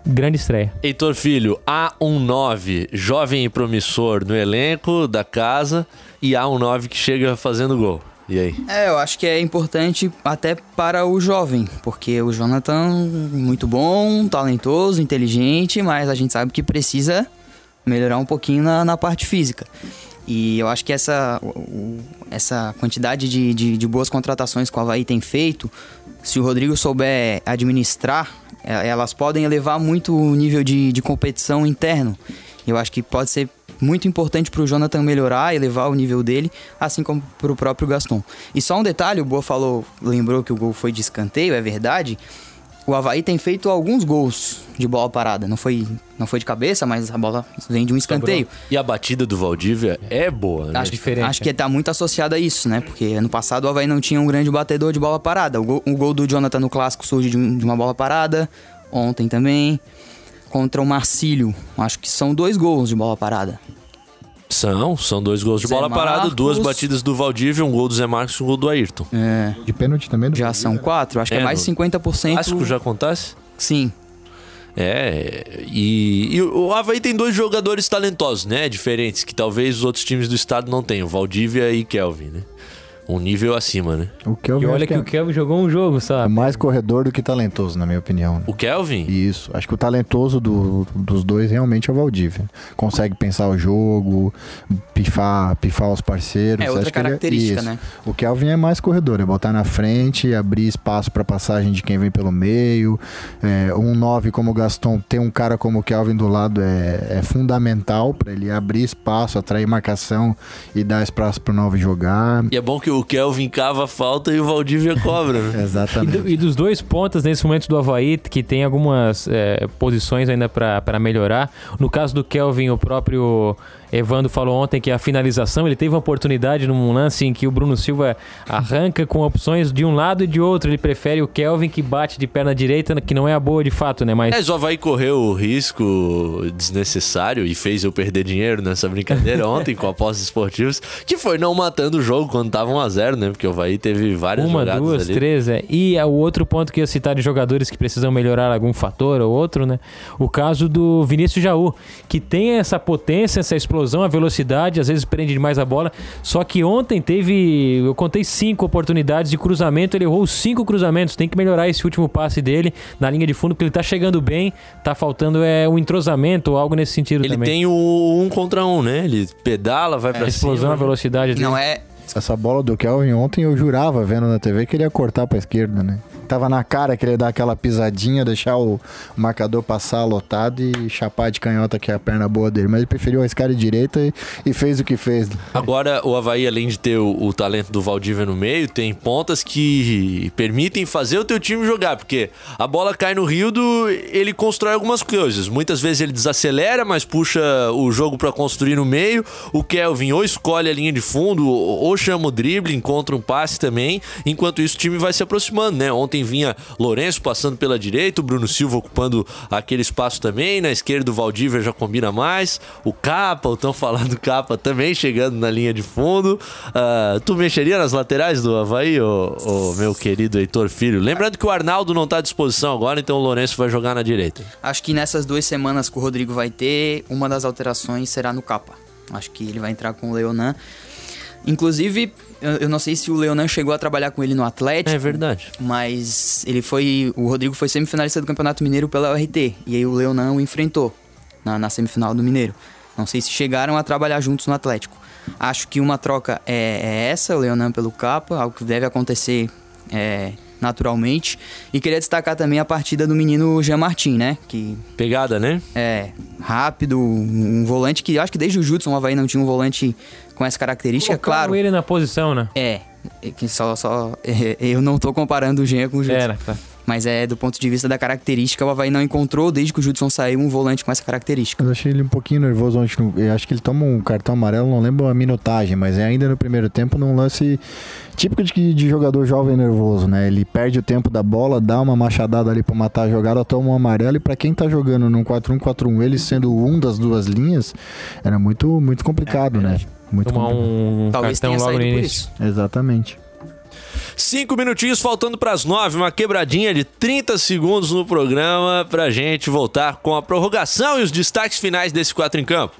grande estreia. Heitor Filho, há um 9 jovem e promissor no elenco da casa e há um 9 que chega fazendo gol. E aí? É, eu acho que é importante até para o jovem, porque o Jonathan, muito bom, talentoso, inteligente, mas a gente sabe que precisa melhorar um pouquinho na, na parte física. E eu acho que essa, essa quantidade de, de, de boas contratações que o Havaí tem feito, se o Rodrigo souber administrar, eh, elas podem elevar muito o nível de, de competição interno. Eu acho que pode ser muito importante para o Jonathan melhorar, elevar o nível dele, assim como para o próprio Gaston. E só um detalhe, o Boa falou, lembrou que o gol foi de escanteio, é verdade. O Havaí tem feito alguns gols de bola parada. Não foi, não foi de cabeça, mas a bola vem de um escanteio. E a batida do Valdívia é boa, né? Acho, acho que tá muito associado a isso, né? Porque ano passado o Havaí não tinha um grande batedor de bola parada. O gol, o gol do Jonathan no clássico surge de, um- de uma bola parada. Ontem também. Contra o Marcílio. Acho que são dois gols de bola parada. São, são dois gols de Zé bola parada, Marcos. duas batidas do Valdívia, um gol do Zé Marcos e um gol do Ayrton. É. De pênalti também? Do Já são quatro. Acho que é, É, mais no 50%. Clássico já acontece? Sim. É, e, e o Havaí tem dois jogadores talentosos, né? Diferentes, que talvez os outros times do estado não tenham, Valdívia e Kelvin, né? Um nível acima, né? O Kelvin E olha que é- o Kelvin jogou um jogo, é sabe? mais corredor do que talentoso, na minha opinião. né? O Kelvin? Isso. Acho que o talentoso do- dos dois realmente é o Valdívia. Consegue pensar o jogo, pifar, pifar os parceiros. É outra Acho que ele característica, isso. né? O Kelvin é mais corredor, é botar na frente, abrir espaço para passagem de quem vem pelo meio. É, um 9 como o Gaston, ter um cara como o Kelvin do lado é, é fundamental para ele abrir espaço, atrair marcação e dar espaço pro 9 jogar. E é bom que o Kelvin cava a falta e o Valdívia cobra, né? E, Exatamente. do- e dos dois pontas nesse momento do Havaí, que tem algumas é, posições ainda para melhorar. No caso do Kelvin, o próprio Evandro falou ontem que a finalização, ele teve uma oportunidade num lance em que o Bruno Silva arranca com opções de um lado e de outro. Ele prefere o Kelvin que bate de perna direita, que não é a boa de fato, né? Mas Mas o Havaí correu o risco desnecessário e fez eu perder dinheiro nessa brincadeira ontem com apostas esportivas, que foi não matando o jogo quando tava 1x0, né? Porque o Havaí teve várias Uma, jogadas duas, ali. três, é. E é o outro ponto que eu ia citar de jogadores que precisam melhorar algum fator ou outro, né? O caso do Vinícius Jaú, que tem essa potência, essa explosão, a velocidade, às vezes prende demais a bola. Só que ontem teve, eu contei cinco oportunidades de cruzamento, ele errou os cinco cruzamentos. Tem que melhorar esse último passe dele na linha de fundo, porque ele tá chegando bem, tá faltando é um entrosamento ou algo nesse sentido Ele também. tem o um contra um, né? Ele pedala, vai pra a explosão, cima. a velocidade dele. Não é. Essa bola do Kelvin ontem eu jurava vendo na TV que ele ia cortar pra esquerda, né? Tava na cara que ele ia dar aquela pisadinha, deixar o marcador passar lotado e chapar de canhota que é a perna boa dele. Mas ele preferiu arriscar de direita e, e fez o que fez. Agora, o Havaí, além de ter o, o talento do Valdívia no meio, tem pontas que permitem fazer o teu time jogar, porque a bola cai no Rildo, ele constrói algumas coisas. Muitas vezes ele desacelera, mas puxa o jogo pra construir no meio. O Kelvin ou escolhe a linha de fundo, ou chama o drible, encontra um passe também. Enquanto isso, o time vai se aproximando, né? Ontem vinha Lourenço passando pela direita, o Bruno Silva ocupando aquele espaço também. Na esquerda, o Valdívia já combina mais. O Capa, o tão falando Capa também chegando na linha de fundo. Ah, tu mexeria nas laterais do Havaí, ô, ô, meu querido Heitor Filho? Lembrando que o Arnaldo não tá à disposição agora, então o Lourenço vai jogar na direita. Acho que nessas duas semanas que o Rodrigo vai ter, uma das alterações será no capa. Acho que ele vai entrar com o Leonan. Inclusive, eu não sei se o Leonan chegou a trabalhar com ele no Atlético. É verdade. Mas ele foi. O Rodrigo foi semifinalista do Campeonato Mineiro pela URT. E aí o Leonan o enfrentou na, na semifinal do Mineiro. Não sei se chegaram a trabalhar juntos no Atlético. Acho que uma troca é, é essa, o Leonan pelo Capa, algo que deve acontecer é, naturalmente. E queria destacar também a partida do menino Jean Martin, né? Que Pegada, né? é rápido, um volante que acho que desde o Judson o Havaí não tinha um volante com essa característica, Colocaram claro. ele na posição, né? É, é que só, só é, eu não tô comparando o Jean com o Judson. Era, tá. Mas é do ponto de vista da característica, o Havaí não encontrou desde que o Judson saiu um volante com essa característica. Eu achei ele um pouquinho nervoso ontem. Eu acho que ele toma um cartão amarelo, não lembro a minutagem, mas é ainda no primeiro tempo num lance típico de, de jogador jovem nervoso, né? Ele perde o tempo da bola, dá uma machadada ali pra matar a jogada, toma um amarelo. E pra quem tá jogando num 4-1-4-1, ele sendo um das duas linhas, era muito, muito complicado, né? Muito Tomar complicado. um Talvez cartão tenha logo no início. isso. Exatamente. Cinco minutinhos faltando para as nove, uma quebradinha de 30 segundos no programa pra gente voltar com a prorrogação e os destaques finais desse quatro em campo.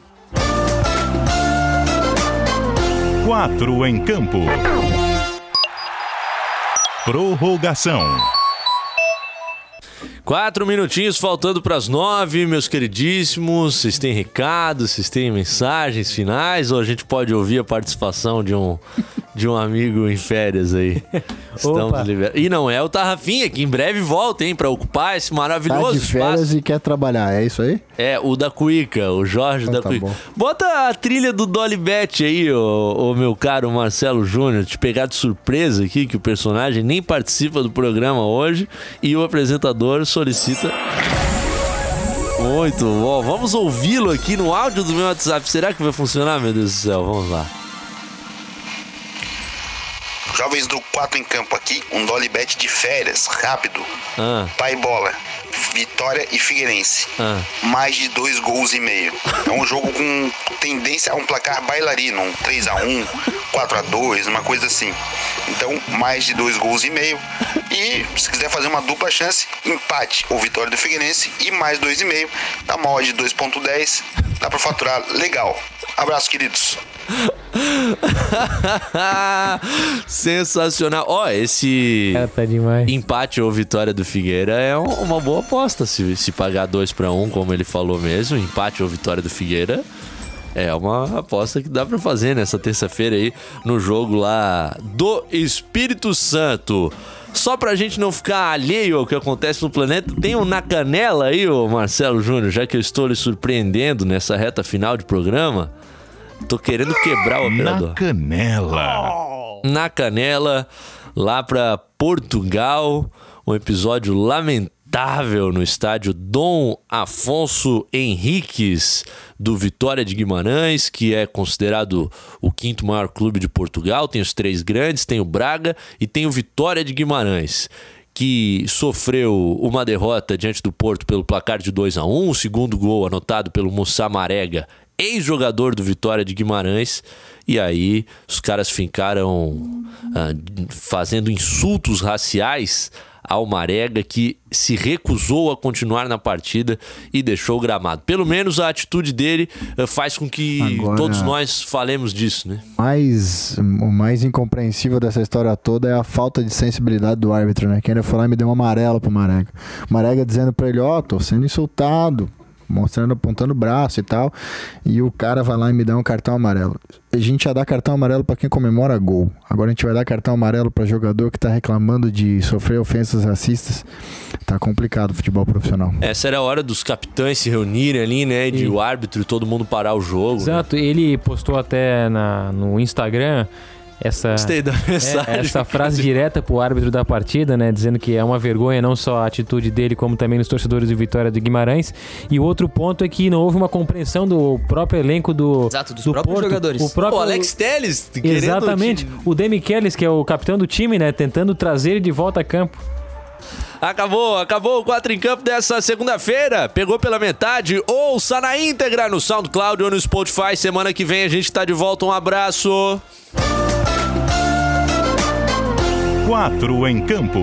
Quatro em campo. Prorrogação. Quatro minutinhos faltando para as nove, meus queridíssimos. Vocês têm recados, vocês têm mensagens finais ou a gente pode ouvir a participação de um, de um amigo em férias aí? Estamos liberados. E não é o Tarrafinha, que em breve volta, hein, para ocupar esse Tá maravilhoso de férias espaço. e quer trabalhar, é isso aí? É, o da Cuica, o Jorge Então da tá Cuica. bom. Bota a trilha do Dolly Bet aí, ô, ô meu caro Marcelo Júnior, te pegar de surpresa aqui, que o personagem nem participa do programa hoje e o apresentador solicita. Muito bom. Vamos ouvi-lo aqui no áudio do meu WhatsApp. Será que vai funcionar, meu Deus do céu? Vamos lá. Jovens do 4 em campo aqui, um dolly bet de férias, rápido. Ah, Pai bola, Vitória e Figueirense. ah. Mais de dois gols e meio. É um jogo com tendência a um placar bailarino, um 3x1, 4x2, uma coisa assim. Então, mais de dois gols e meio. E se quiser fazer uma dupla chance, empate ou vitória do Figueirense e mais dois e meio. Na maior de 2.10, dá pra faturar legal. Abraço, queridos. Sensacional. Ó, esse Cara, tá empate ou vitória do Figueira é um- uma boa aposta. Se, se pagar 2 para 1, um, como ele falou mesmo, empate ou vitória do Figueira é uma aposta que dá pra fazer nessa terça-feira aí no jogo lá do Espírito Santo. Só pra gente não ficar alheio ao que acontece no planeta, tem um na canela aí, ô Marcelo Júnior, já que eu estou lhe surpreendendo nessa reta final de programa. Tô querendo quebrar o operador Na canela. na canela, lá para Portugal. Um episódio lamentável no estádio Dom Afonso Henriques do Vitória de Guimarães, que é considerado o quinto maior clube de Portugal. Tem os três grandes, tem o Braga e tem o Vitória de Guimarães. Que sofreu uma derrota diante do Porto pelo placar de 2 a 1 o segundo gol anotado pelo Moussa Marega, ex-jogador do Vitória de Guimarães. E aí os caras ficaram ah, fazendo insultos raciais ao Marega, que se recusou a continuar na partida e deixou o gramado. Pelo menos a atitude dele ah, faz com que Agora- todos nós falemos disso, né? mais, o mais incompreensível dessa história toda é a falta de sensibilidade do árbitro, né? Que ainda foi lá e me deu um amarelo pro Marega. O Marega dizendo pra ele, ó, tô sendo insultado, mostrando, apontando o braço e tal. E o cara vai lá e me dá um cartão amarelo. A gente ia dar cartão amarelo pra quem comemora gol. Agora a gente vai dar cartão amarelo pra jogador que tá reclamando de sofrer ofensas racistas. Tá complicado o futebol profissional. Essa era a hora dos capitães se reunirem ali, né? De E- o árbitro e todo mundo parar o jogo. né? Exato, ele postou até na, no Instagram essa, Gostei da é, mensagem. essa frase direta pro árbitro da partida, né? Dizendo que é uma vergonha não só a atitude dele, como também dos torcedores do Vitória de Guimarães. E o outro ponto é que não houve uma compreensão do próprio elenco do, Exato, dos do próprios Porto. jogadores. O próprio, O Alex Telles, querendo Exatamente. te- O Demi Kellis, que é o capitão do time, né? Tentando trazer ele de volta a campo. Acabou, acabou o 4 em campo dessa segunda-feira. Pegou pela metade. Ouça na íntegra no SoundCloud ou no Spotify. Semana que vem a gente tá de volta. Um abraço. Quatro em campo.